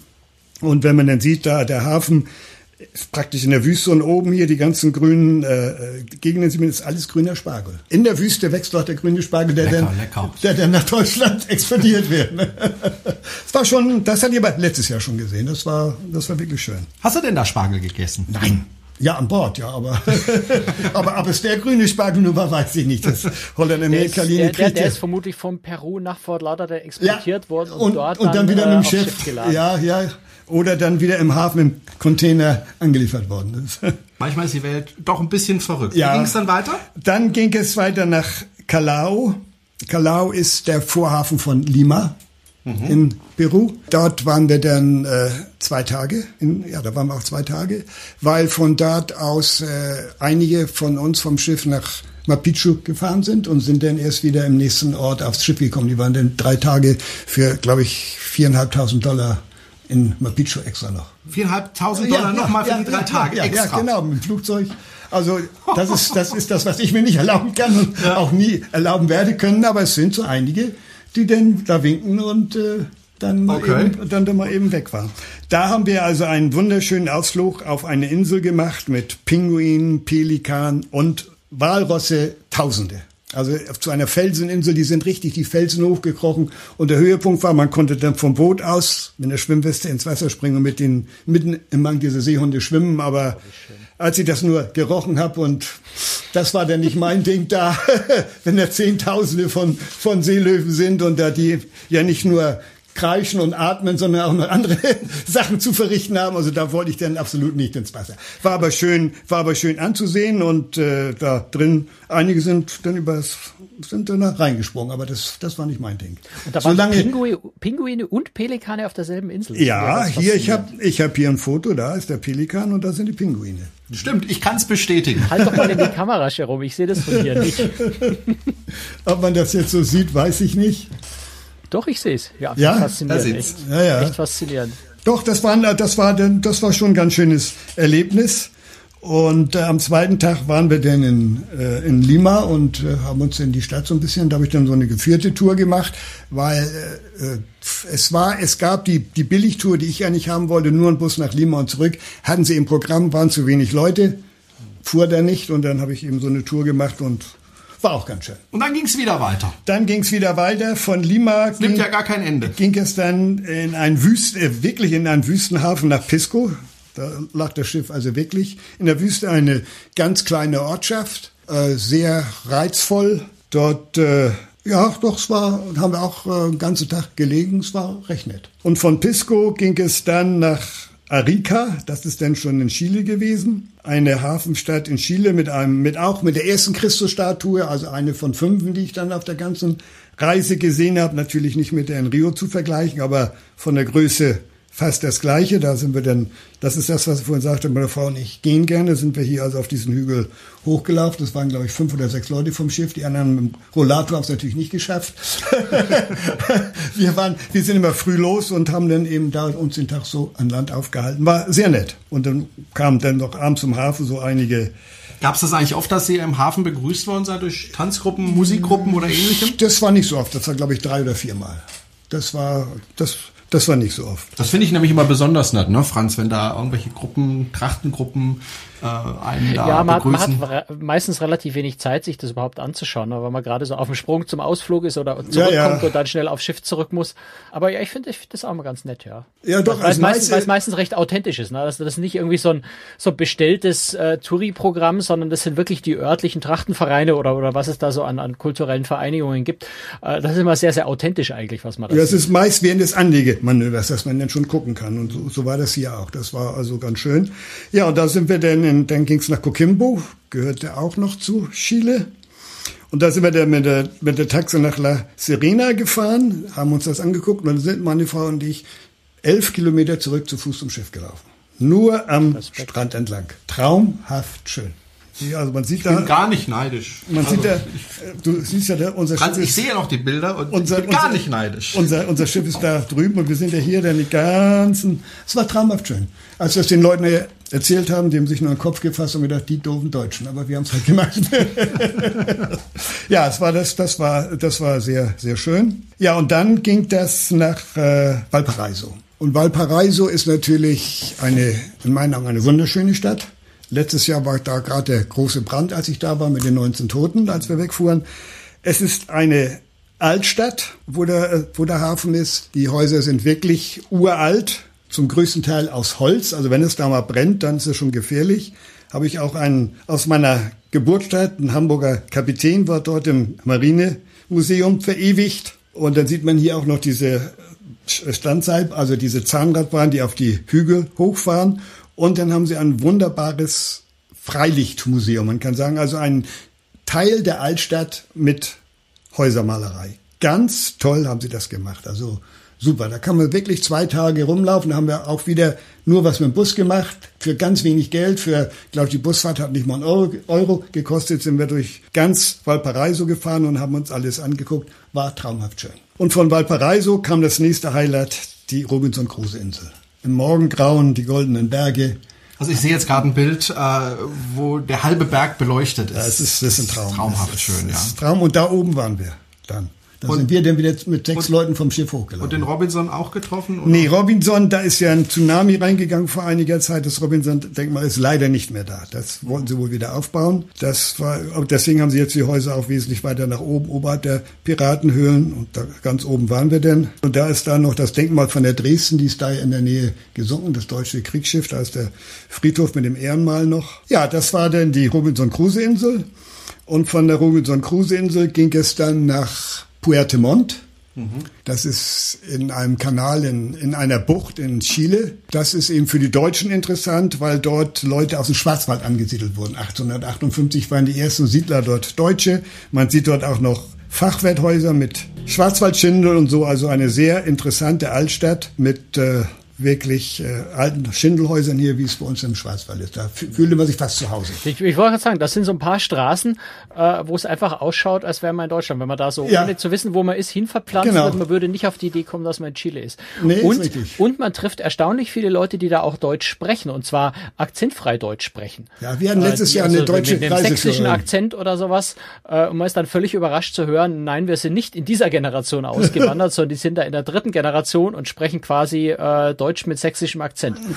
Und wenn man dann sieht, da der Hafen ist praktisch in der Wüste und oben hier die ganzen grünen äh, äh, Gegenden, man, ist alles grüner Spargel. In der Wüste wächst dort der grüne Spargel, der, Lecker, dann, lecker. der dann nach Deutschland [LAUGHS] exportiert wird. ne? Das war schon, das hat ihr aber letztes Jahr schon gesehen. Das war, das war wirklich schön. Hast du denn da Spargel gegessen? Nein. Ja, an Bord, ja, aber, [LAUGHS] aber ob es der grüne Spargel nur war, weiß ich nicht. Das Der, ist, der, der, der ja- ist vermutlich von Peru nach Fort Lauderdale exportiert worden und, und, dort und dann, wieder äh, mit dem aufs Schiff, geladen. ja, ja, oder dann wieder im Hafen im Container angeliefert worden ist. [LAUGHS] Manchmal ist die Welt doch ein bisschen verrückt. Ja. Wie ging es dann weiter? Dann ging es weiter nach Callao. Callao ist der Vorhafen von Lima in Peru. Dort waren wir dann äh, zwei Tage. In, ja, da waren wir auch zwei Tage, weil von dort aus äh, einige von uns vom Schiff nach Mapichu gefahren sind und sind dann erst wieder im nächsten Ort aufs Schiff gekommen. Die waren dann drei Tage für, glaube ich, viereinhalbtausend Dollar in Mapichu extra noch. Viereinhalbtausend Dollar nochmal für die drei Tage ja, extra. Ja, genau, mit dem Flugzeug. Also das ist, das ist das, was ich mir nicht erlauben kann und auch nie erlauben werde können. Aber es sind so einige, die denn da winken und äh, dann, mal Okay. eben, dann, dann mal eben weg waren. Da haben wir also einen wunderschönen Ausflug auf eine Insel gemacht mit Pinguinen, Pelikan und Walrosse Tausende. Also zu einer Felseninsel, die sind richtig die Felsen hochgekrochen. Und der Höhepunkt war, man konnte dann vom Boot aus mit der Schwimmweste ins Wasser springen und mit den mitten im Mang dieser Seehunde schwimmen. Aber als ich das nur gerochen habe und das war dann nicht mein Ding da, [LAUGHS] wenn da Zehntausende von, von Seelöwen sind und da die ja nicht nur kreischen und atmen, sondern auch noch andere [LAUGHS] Sachen zu verrichten haben. Also da wollte ich dann absolut nicht ins Wasser. War aber schön, war aber schön anzusehen und äh, da drin einige sind dann übers sind dann reingesprungen, aber das das war nicht mein Ding. Und da waren Solange, Pinguine, Pinguine und Pelikane auf derselben Insel. Ja, hier ich habe ich habe hier ein Foto, da ist der Pelikan und da sind die Pinguine. Stimmt, ich kann es bestätigen. Halt doch mal in die Kamera, Jerome, ich sehe das von hier nicht. [LAUGHS] Ob man das jetzt so sieht, weiß ich nicht. Doch, ich sehe es. Ja, ja, faszinierend. Echt, ja, ja. echt faszinierend. Doch, das war, das war, das war schon ein ganz schönes Erlebnis. Und äh, am zweiten Tag waren wir dann in, äh, in Lima und äh, haben uns in die Stadt so ein bisschen, da habe ich dann so eine geführte Tour gemacht, weil äh, äh, es war, es gab die, die Billigtour, die ich eigentlich haben wollte, nur ein Bus nach Lima und zurück, hatten sie im Programm, waren zu wenig Leute, fuhr der nicht und dann habe ich eben so eine Tour gemacht und war auch ganz schön. Und dann ging es wieder weiter. Dann ging es wieder weiter. Von Lima das nimmt ja gar kein Ende. Ging es dann in einen Wüsten, äh, wirklich in einen Wüstenhafen nach Pisco. Da lag das Schiff also wirklich in der Wüste eine ganz kleine Ortschaft, äh, sehr reizvoll. Dort äh, ja, doch, es war, haben wir auch äh, den ganzen Tag gelegen, es war recht nett. Und von Pisco ging es dann nach Arica, das ist dann schon in Chile gewesen, eine Hafenstadt in Chile mit einem, mit auch mit der ersten Christusstatue, also eine von fünf, die ich dann auf der ganzen Reise gesehen habe. Natürlich nicht mit der in Rio zu vergleichen, aber von der Größe fast das Gleiche. Da sind wir dann, das ist das, was ich vorhin sagte, meine Frau und ich gehen gerne, sind wir hier also auf diesen Hügel hochgelaufen. Das waren, glaube ich, fünf oder sechs Leute vom Schiff. Die anderen mit dem Rollator haben es natürlich nicht geschafft. [LAUGHS] wir waren, wir sind immer früh los und haben dann eben da uns den Tag so an Land aufgehalten. War sehr nett. Und dann kamen dann noch abends zum Hafen so einige Gab es das eigentlich oft, dass Sie im Hafen begrüßt worden seid durch Tanzgruppen, Musikgruppen oder ähnlichem? Das war nicht so oft. Das war, glaube ich, drei oder viermal. Das war, das das war nicht so oft. Das finde ich nämlich immer besonders nett, ne, Franz, wenn da irgendwelche Gruppen, Trachtengruppen äh, einen da Ja, man, begrüßen. man hat meistens relativ wenig Zeit, sich das überhaupt anzuschauen, ne, weil man gerade so auf dem Sprung zum Ausflug ist oder zurückkommt ja, ja. und dann schnell aufs Schiff zurück muss. Aber ja, ich finde ich find das auch mal ganz nett, ja. Ja, doch. Weil es meistens, weil's meistens recht authentisch ist. Ne? Das, das ist nicht irgendwie so ein so bestelltes äh, Touri-Programm, sondern das sind wirklich die örtlichen Trachtenvereine oder, oder was es da so an, an kulturellen Vereinigungen gibt. Äh, das ist immer sehr, sehr authentisch eigentlich, was man da Ja, es ist meist während des Anlegemanövers, dass man dann schon gucken kann. Und so, so war das hier auch. Das war also ganz schön. Ja, und da sind wir dann, in, dann ging es nach Coquimbo, gehörte auch noch zu Chile. Und da sind wir dann mit der, mit der Taxe nach La Serena gefahren, haben uns das angeguckt und dann sind meine Frau und ich elf Kilometer zurück zu Fuß zum Schiff gelaufen. Nur am Respekt. Strand entlang. Traumhaft schön. Ja, also man sieht ich da, bin gar nicht neidisch. Man also, sieht da, du siehst ja, da, unser Franz, Schiff ich ist, sehe ja noch die Bilder und unser, ich bin gar unser, nicht neidisch. Unser, unser Schiff ist da drüben und wir sind ja hier dann die ganzen, es war traumhaft schön. Als wir es den Leuten erzählt haben, die haben sich nur den Kopf gefasst und gedacht, die doofen Deutschen, aber wir haben es halt gemacht. [LAUGHS] ja, es war das, das war, das war sehr, sehr schön. Ja, und dann ging das nach äh, Valparaiso. Und Valparaiso ist natürlich eine, in meinen Augen eine wunderschöne Stadt. Letztes Jahr war da gerade der große Brand, als ich da war, mit den 19 Toten, als wir wegfuhren. Es ist eine Altstadt, wo der, wo der Hafen ist. Die Häuser sind wirklich uralt, zum größten Teil aus Holz. Also wenn es da mal brennt, dann ist es schon gefährlich. Habe ich auch einen aus meiner Geburtsstadt, ein Hamburger Kapitän, war dort im Marinemuseum verewigt. Und dann sieht man hier auch noch diese Standseil, also diese Zahnradbahn, die auf die Hügel hochfahren. Und dann haben sie ein wunderbares Freilichtmuseum. Man kann sagen, also ein Teil der Altstadt mit Häusermalerei. Ganz toll haben sie das gemacht. Also super. Da kann man wirklich zwei Tage rumlaufen. Da haben wir auch wieder nur was mit dem Bus gemacht. Für ganz wenig Geld. Für, ich glaube, die Busfahrt hat nicht mal einen Euro, Euro gekostet. Sind wir durch ganz Valparaiso gefahren und haben uns alles angeguckt. War traumhaft schön. Und von Valparaiso kam das nächste Highlight, die Robinson Crusoe Insel. Im Morgengrauen, die goldenen Berge. Also ich sehe jetzt gerade ein Bild, äh, wo der halbe Berg beleuchtet ist. Ja, es ist, das ist ein Traum. Traumhaft ist, schön, das ja. Ist Traum. Und da oben waren wir dann. Da Und- sind wir dann wieder mit sechs Leuten vom Schiff hochgelaufen. Und den Robinson auch getroffen? Oder? Nee, Robinson, da ist ja ein Tsunami reingegangen vor einiger Zeit. Das Robinson-Denkmal ist leider nicht mehr da. Das wollten sie wohl wieder aufbauen. Das war, deswegen haben sie jetzt die Häuser auch wesentlich weiter nach oben, oberhalb der Piratenhöhlen. Und da ganz oben waren wir denn. Und da ist da noch das Denkmal von der Dresden, die ist da in der Nähe gesunken, das deutsche Kriegsschiff. Da ist der Friedhof mit dem Ehrenmal noch. Ja, das war dann die Robinson-Crusoe-Insel. Und von der Robinson-Crusoe-Insel ging es dann nach Puerto Montt. Das ist in einem Kanal in, in einer Bucht in Chile. Das ist eben für die Deutschen interessant, weil dort Leute aus dem Schwarzwald angesiedelt wurden. 1858 waren die ersten Siedler dort Deutsche. Man sieht dort auch noch Fachwerthäuser mit Schwarzwaldschindel und so, also eine sehr interessante Altstadt mit äh, wirklich äh, alten Schindelhäusern hier, wie es bei uns im Schwarzwald ist. Da fühlte man sich fast zu Hause. Ich, ich wollte gerade sagen, das sind so ein paar Straßen, äh, wo es einfach ausschaut, als wäre man in Deutschland. Wenn man da so, Ja. ohne zu wissen, wo man ist, hinverpflanzt Genau. wird, man würde nicht auf die Idee kommen, dass man in Chile ist. Nee, ist und, richtig. und man trifft erstaunlich viele Leute, die da auch Deutsch sprechen, und zwar akzentfrei Deutsch sprechen. Ja, wir hatten letztes die Jahr eine also deutsche mit dem sächsischen. Akzent oder sowas. Äh, und man ist dann völlig überrascht zu hören, nein, wir sind nicht in dieser Generation [LAUGHS] ausgewandert, sondern die sind da in der dritten Generation und sprechen quasi äh, Deutsch mit sächsischem Akzent. [LAUGHS]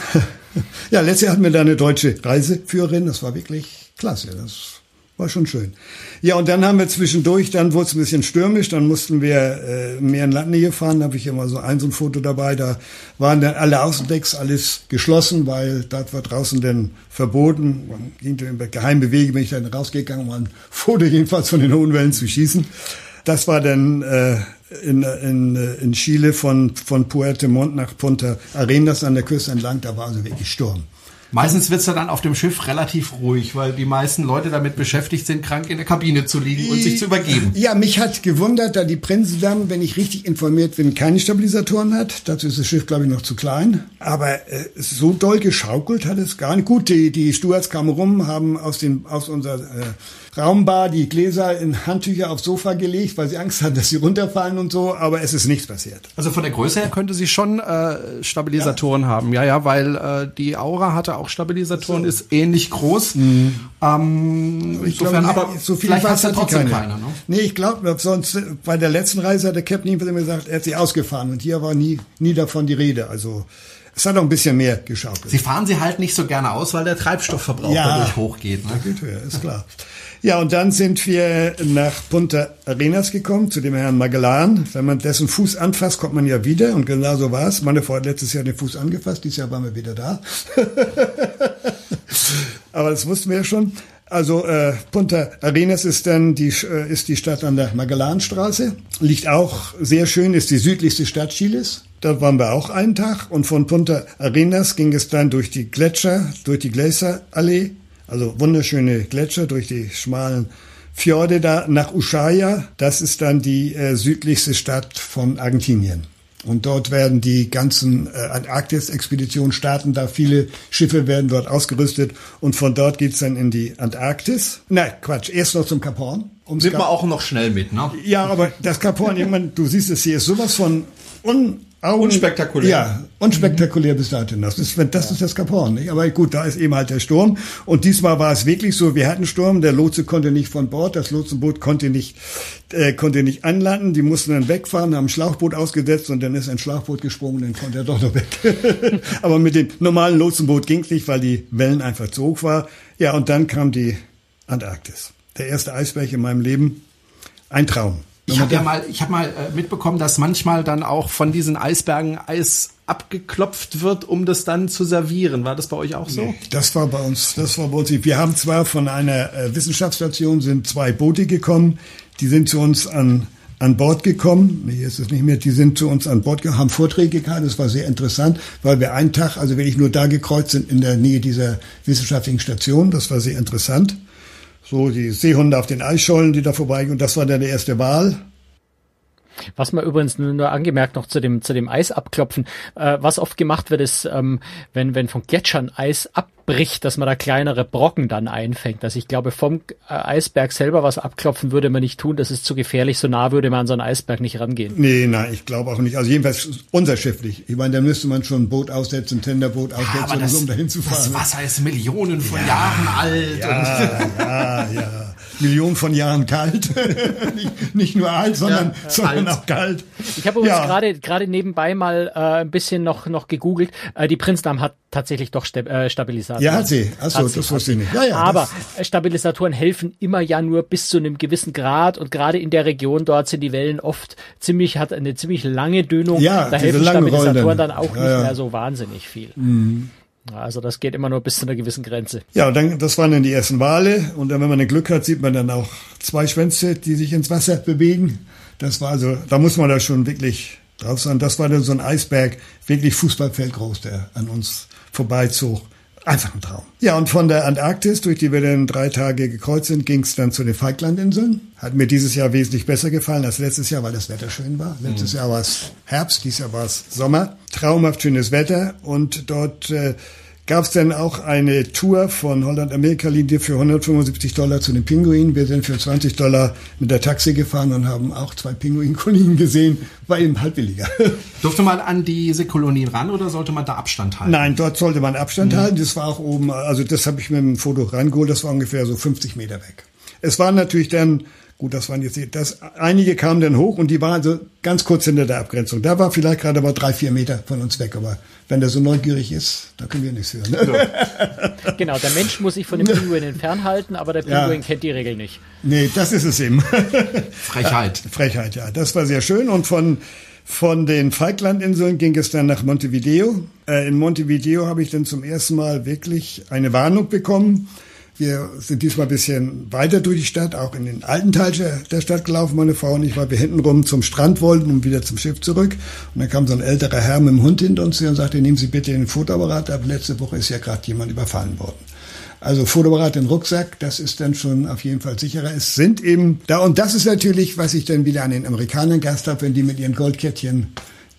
Ja, letztes Jahr hatten wir da eine deutsche Reiseführerin. Das war wirklich klasse. Das war schon schön. Ja, und dann haben wir zwischendurch, dann wurde es ein bisschen stürmisch, dann mussten wir äh, mehr in Landnähe fahren. Da habe ich immer so ein so ein Foto dabei. Da waren dann alle Außendecks, alles geschlossen, weil dort war draußen dann verboten. Man ging dann über geheime Wege, bin ich dann rausgegangen, um ein Foto jedenfalls von den hohen Wellen zu schießen. Das war dann äh, in, in, in Chile von, von Puerto-Montt nach Punta Arenas an der Küste entlang. Da war also wirklich Sturm. Meistens wird's ja dann auf dem Schiff relativ ruhig, weil die meisten Leute damit beschäftigt sind, krank in der Kabine zu liegen und sich zu übergeben. Ja, mich hat gewundert, da die Prinzendam, wenn ich richtig informiert bin, keine Stabilisatoren hat. Dazu ist das Schiff, glaube ich, noch zu klein. Aber äh, so doll geschaukelt hat es gar nicht. Gut, die, die Stewards kamen rum, haben aus, den, aus unserer äh, Raumbar die Gläser in Handtücher aufs Sofa gelegt, weil sie Angst hatten, [LAUGHS] dass sie runterfallen und so. Aber es ist nichts passiert. Also von der Größe her könnte sie schon äh, Stabilisatoren haben. Ja, ja, weil äh, die Aura hatte auch Stabilisatoren, ist ähnlich groß. Ähm, Ich insofern, glaube, aber so viel vielleicht hat sie trotzdem keine. keiner. Ne? Nee, ich glaube, sonst bei der letzten Reise hat der Captain immer gesagt, er hat sie ausgefahren und hier war nie, nie davon die Rede. Also es hat auch ein bisschen mehr geschaukelt. Sie fahren sie halt nicht so gerne aus, weil der Treibstoffverbrauch Ja. dadurch hochgeht. Ne? Geht höher, ist klar. Ja, und dann sind wir nach Punta Arenas gekommen, zu dem Herrn Magellan. Wenn man dessen Fuß anfasst, kommt man ja wieder. Und genau so war es. Meine Frau hat letztes Jahr den Fuß angefasst, dieses Jahr waren wir wieder da. [LAUGHS] Aber das wussten wir ja schon. Also äh, Punta Arenas ist dann die äh, ist die Stadt an der Magellanstraße, liegt auch sehr schön, ist die südlichste Stadt Chiles. Da waren wir auch einen Tag und von Punta Arenas ging es dann durch die Gletscher, durch die Gläserallee, also wunderschöne Gletscher durch die schmalen Fjorde da nach Ushuaia. Das ist dann die äh, südlichste Stadt von Argentinien. Und dort werden die ganzen äh, Antarktis-Expeditionen starten, da viele Schiffe werden dort ausgerüstet. Und von dort geht's dann in die Antarktis. Nein, Quatsch, erst noch zum Cap Horn. Sind wir auch noch schnell mit, ne? ja, aber das Cap Horn, [LAUGHS] irgendwann, du siehst es hier, ist sowas von un Augen, Unspektakulär. Ja, unspektakulär bis dahin. Das ist, das ist das Cap Horn, nicht? Aber gut, da ist eben halt der Sturm. Und diesmal war es wirklich so, wir hatten Sturm, der Lotse konnte nicht von Bord, das Lotsenboot konnte nicht, äh, konnte nicht anlanden, die mussten dann wegfahren, haben ein Schlauchboot ausgesetzt und dann ist ein Schlauchboot gesprungen, dann konnte er doch noch weg. [LAUGHS] aber mit dem normalen Lotsenboot ging's nicht, weil die Wellen einfach zu hoch war. Ja, und dann kam die Antarktis. Der erste Eisberg in meinem Leben. Ein Traum. Ich habe ja mal, ich habe mal äh, mitbekommen, dass manchmal dann auch von diesen Eisbergen Eis abgeklopft wird, um das dann zu servieren. War das bei euch auch so? Das war bei uns, das war bei uns. Wir haben zwar von einer äh, Wissenschaftsstation sind zwei Boote gekommen, die sind zu uns an an Bord gekommen. Nee, Hier ist es nicht mehr. Die sind zu uns an Bord gekommen, haben Vorträge gehabt. Das war sehr interessant, weil wir einen Tag, also wirklich nur da gekreuzt sind in der Nähe dieser wissenschaftlichen Station. Das war sehr interessant. So die Seehunde auf den Eisschollen, die da vorbeigingen. Und das war dann der erste Wahl. Was man übrigens nur, nur angemerkt noch zu dem, zu dem Eis abklopfen, äh, was oft gemacht wird, ist, ähm, wenn, wenn von Gletschern Eis abbricht, dass man da kleinere Brocken dann einfängt. Also ich glaube, vom äh, Eisberg selber was abklopfen würde man nicht tun, das ist zu gefährlich, so nah würde man an so einen Eisberg nicht rangehen. Nee, nein, ich glaube auch nicht. Also jedenfalls unterschifflich. Ich meine, da müsste man schon ein Boot aussetzen, ein Tenderboot aussetzen, aber das, um dahin zu das fahren. Wasser ist Millionen von Jahren alt. und Ja, ja, ja. [LAUGHS] Millionen von Jahren kalt. [LAUGHS] nicht, nicht nur alt, sondern, Ja, sondern alt. auch kalt. Ich habe übrigens Ja. gerade gerade nebenbei mal äh, ein bisschen noch noch gegoogelt. Äh, die Prinzdam hat tatsächlich doch Sta äh, Stabilisatoren. Ja, hat sie. Ach so, Hat das hat wusste ich nicht. Ja, ja, Aber äh, Stabilisatoren helfen immer ja nur bis zu einem gewissen Grad und gerade in der Region dort sind die Wellen oft ziemlich hat eine ziemlich lange Dünung. Ja, da helfen Stabilisatoren Rollen. dann auch nicht ja. mehr so wahnsinnig viel. Ja, Also das geht immer nur bis zu einer gewissen Grenze. Ja, dann, das waren dann die ersten Wale. Und dann, wenn man Glück hat, sieht man dann auch zwei Schwänze, die sich ins Wasser bewegen. Das war also, da muss man da schon wirklich drauf sein. Das war dann so ein Eisberg, wirklich Fußballfeld groß, der an uns vorbeizog. Einfach ein Traum. Ja, und von der Antarktis, durch die wir dann drei Tage gekreuzt sind, ging es dann zu den Falklandinseln. Hat mir dieses Jahr wesentlich besser gefallen als letztes Jahr, weil das Wetter schön war. Letztes mhm. Jahr war es Herbst, dieses Jahr war es Sommer. Traumhaft schönes Wetter und dort äh, gab es dann auch eine Tour von Holland-Amerika-Linie für 175 Dollar zu den Pinguinen. Wir sind für 20 Dollar mit der Taxi gefahren und haben auch zwei Pinguinkolonien gesehen. War eben halb billiger. [LAUGHS] Durfte man an diese Kolonien ran oder sollte man da Abstand halten? Nein, dort sollte man Abstand mhm. halten. Das war auch oben, also das habe ich mit dem Foto rangeholt, das war ungefähr so 50 Meter weg. Es waren natürlich dann Gut, das waren jetzt, das, einige kamen dann hoch und die waren also ganz kurz hinter der Abgrenzung. Da war vielleicht gerade mal drei, vier Meter von uns weg, aber wenn der so neugierig ist, da können wir nichts hören. Ne? [LAUGHS] Genau, der Mensch muss sich von dem Pinguin fernhalten, aber der Pinguin ja. kennt die Regel nicht. Nee, das ist es eben. [LAUGHS] Frechheit. Ja, Frechheit, ja. Das war sehr schön und von, von den Falklandinseln ging es dann nach Montevideo. Äh, in Montevideo habe ich dann zum ersten Mal wirklich eine Warnung bekommen wir sind diesmal ein bisschen weiter durch die Stadt, auch in den alten Teil der Stadt gelaufen, meine Frau und ich, weil wir hintenrum zum Strand wollten und wieder zum Schiff zurück. Und dann kam so ein älterer Herr mit dem Hund hinter uns her und sagte, nehmen Sie bitte den Fotoapparat ab. Letzte Woche ist ja gerade jemand überfallen worden. Also Fotoapparat in Rucksack, das ist dann schon auf jeden Fall sicherer. Es sind eben da, und das ist natürlich, was ich dann wieder an den Amerikanern Gast habe, wenn die mit ihren Goldkettchen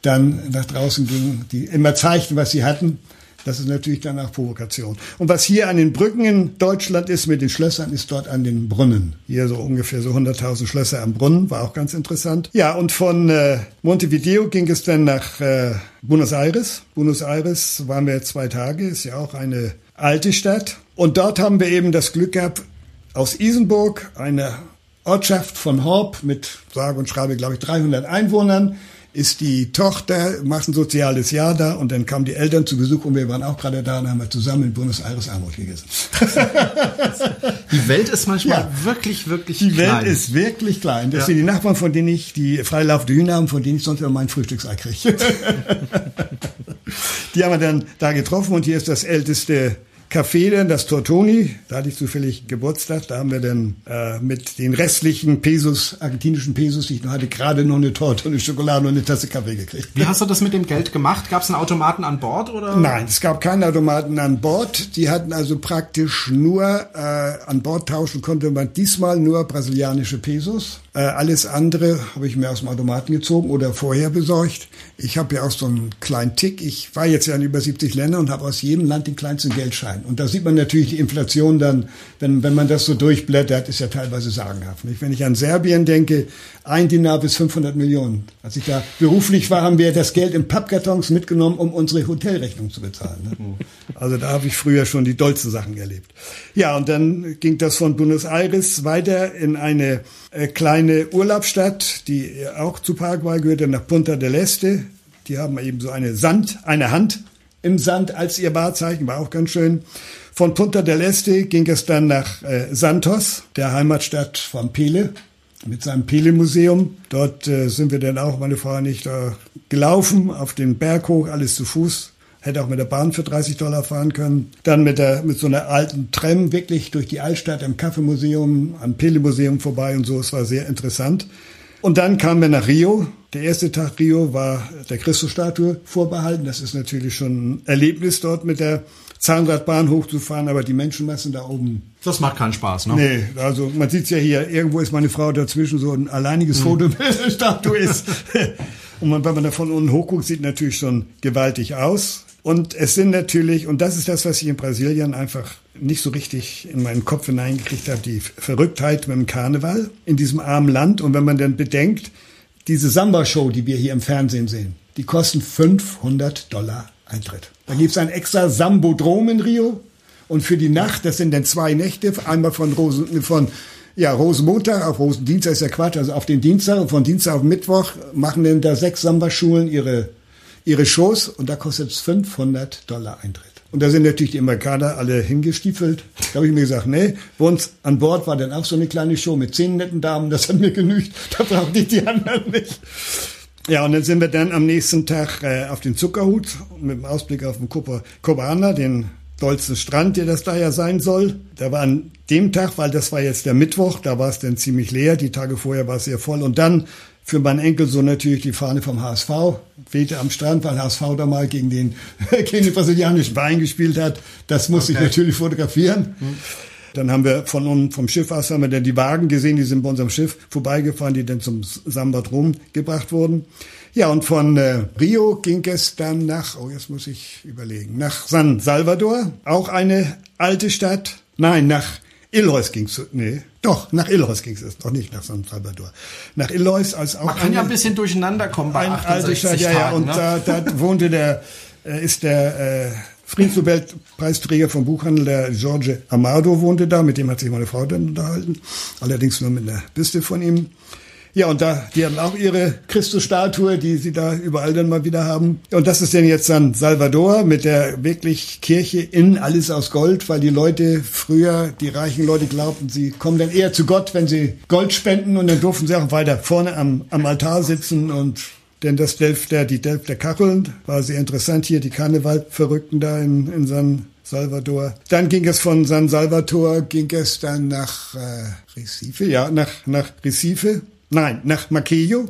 dann nach draußen gingen, die immer zeigten, was sie hatten. Das ist natürlich dann auch Provokation. Und was hier an den Brücken in Deutschland ist mit den Schlössern, ist dort an den Brunnen. Hier so ungefähr so 100.000 Schlösser am Brunnen, war auch ganz interessant. Ja, und von äh, Montevideo ging es dann nach äh, Buenos Aires. Buenos Aires waren wir zwei Tage, ist ja auch eine alte Stadt. Und dort haben wir eben das Glück gehabt, aus Isenburg, eine Ortschaft von Horb mit sage und schreibe, glaube ich, 300 Einwohnern, ist die Tochter, macht ein soziales Jahr da und dann kamen die Eltern zu Besuch und wir waren auch gerade da und haben wir zusammen in Buenos Aires Armut gegessen. [LAUGHS] die Welt ist manchmal ja. wirklich, wirklich die klein. Die Welt ist wirklich klein. Das ja. sind die Nachbarn, von denen ich die freilaufende Hühner haben, von denen ich sonst immer mein Frühstücksei kriege. [LAUGHS] die haben wir dann da getroffen und hier ist das älteste Café dann, das Tortoni, da hatte ich zufällig Geburtstag, da haben wir dann äh, mit den restlichen Pesos, argentinischen Pesos, ich hatte gerade noch eine Torte und eine Schokolade und eine Tasse Kaffee gekriegt. Wie hast du das mit dem Geld gemacht? Gab es einen Automaten an Bord oder? Nein, es gab keinen Automaten an Bord. Die hatten also praktisch nur äh, an Bord tauschen konnte man diesmal nur brasilianische Pesos. Äh, alles andere habe ich mir aus dem Automaten gezogen oder vorher besorgt. Ich habe ja auch so einen kleinen Tick. Ich war jetzt ja in über 70 Ländern und habe aus jedem Land den kleinsten Geldschein. Und da sieht man natürlich die Inflation dann, wenn, wenn man das so durchblättert, ist ja teilweise sagenhaft. Nicht? Wenn ich an Serbien denke, ein Dinar bis 500 Millionen. Als ich da beruflich war, haben wir das Geld in Pappkartons mitgenommen, um unsere Hotelrechnung zu bezahlen. Ne? Also da habe ich früher schon die dollsten Sachen erlebt. Ja, und dann ging das von Buenos Aires weiter in eine äh, kleine Urlaubsstadt, die auch zu Paraguay gehörte, nach Punta del Este. Die haben eben so eine Sand, eine Hand im Sand als ihr Wahrzeichen, war auch ganz schön. Von Punta del Este ging es dann nach äh, Santos, der Heimatstadt von Pele, mit seinem Pele-Museum. Dort äh, sind wir dann auch, meine Frau und ich, da gelaufen, auf den Berg hoch, alles zu Fuß. Hätte auch mit der Bahn für 30 Dollar fahren können. Dann mit, der, mit so einer alten Tram wirklich durch die Altstadt am Kaffeemuseum, am Pele-Museum vorbei und so. Es war sehr interessant. Und dann kamen wir nach Rio. Der erste Tag Rio war der Christusstatue vorbehalten. Das ist natürlich schon ein Erlebnis dort mit der Zahnradbahn hochzufahren, aber die Menschenmassen da oben. Das macht keinen Spaß, ne? Nee, also man sieht's ja hier, irgendwo ist meine Frau dazwischen, so ein alleiniges mhm. Foto [LAUGHS] mit der Statue ist. Und man, wenn man da von unten hochguckt, sieht natürlich schon gewaltig aus. Und es sind natürlich, und das ist das, was ich in Brasilien einfach nicht so richtig in meinen Kopf hineingekriegt habe, die Verrücktheit mit dem Karneval in diesem armen Land. Und wenn man dann bedenkt, diese Samba-Show, die wir hier im Fernsehen sehen, die kosten 500 Dollar Eintritt. Da gibt's ein extra Sambodrom in Rio. Und für die Nacht, das sind dann zwei Nächte, einmal von Rosen, von ja, Rosenmontag auf Rosendienstag ist ja Quatsch, also auf den Dienstag und von Dienstag auf Mittwoch machen dann da sechs Samba-Schulen ihre, ihre Shows und da kostet es 500 Dollar Eintritt. Und da sind natürlich die Amerikaner alle hingestiefelt. Da habe ich mir gesagt, nee, bei uns an Bord war dann auch so eine kleine Show mit zehn netten Damen, das hat mir genügt, da brauchte ich die anderen nicht. Ja, und dann sind wir dann am nächsten Tag äh, auf den Zuckerhut mit dem Ausblick auf den Kobana, den dollsten Strand, der das da ja sein soll. Da war an dem Tag, weil das war jetzt der Mittwoch, da war es dann ziemlich leer, die Tage vorher war es sehr voll. Und dann Für meinen Enkelsohn natürlich die Fahne vom HSV, wehte am Strand, weil HSV da mal gegen den, [LAUGHS] gegen den brasilianischen Verein gespielt hat. Das muss okay. ich natürlich fotografieren. Hm. Dann haben wir von vom Schiff aus haben wir dann die Wagen gesehen, die sind bei unserem Schiff vorbeigefahren, die dann zum Sambadrom gebracht wurden. Ja, und von äh, Rio ging es dann nach, oh, jetzt muss ich überlegen, nach San Salvador, auch eine alte Stadt. Nein, nach Illois ging es, nee, doch, nach Illois ging es, noch nicht nach San Salvador. Nach Illois als auch Man kann eine, ja ein bisschen durcheinander kommen bei eine alte Stadt, ja, ja, und ne? da, da wohnte der, äh, ist der äh, Friedensnobelpreisträger vom Buchhandel, der George Amado, wohnte da, mit dem hat sich meine Frau dann unterhalten, allerdings nur mit einer Biste von ihm. Ja, und da, die haben auch ihre Christusstatue, die sie da überall dann mal wieder haben. Und das ist denn jetzt San Salvador mit der wirklich Kirche in alles aus Gold, weil die Leute früher, die reichen Leute glaubten, sie kommen dann eher zu Gott, wenn sie Gold spenden und dann durften sie auch weiter vorne am, am Altar sitzen und denn das Delfter, die Delfter Kacheln war sehr interessant hier, die Karnevalverrückten da in, in San Salvador. Dann ging es von San Salvador, ging es dann nach äh, Recife, ja, nach, nach Recife Nein, nach Maquillo.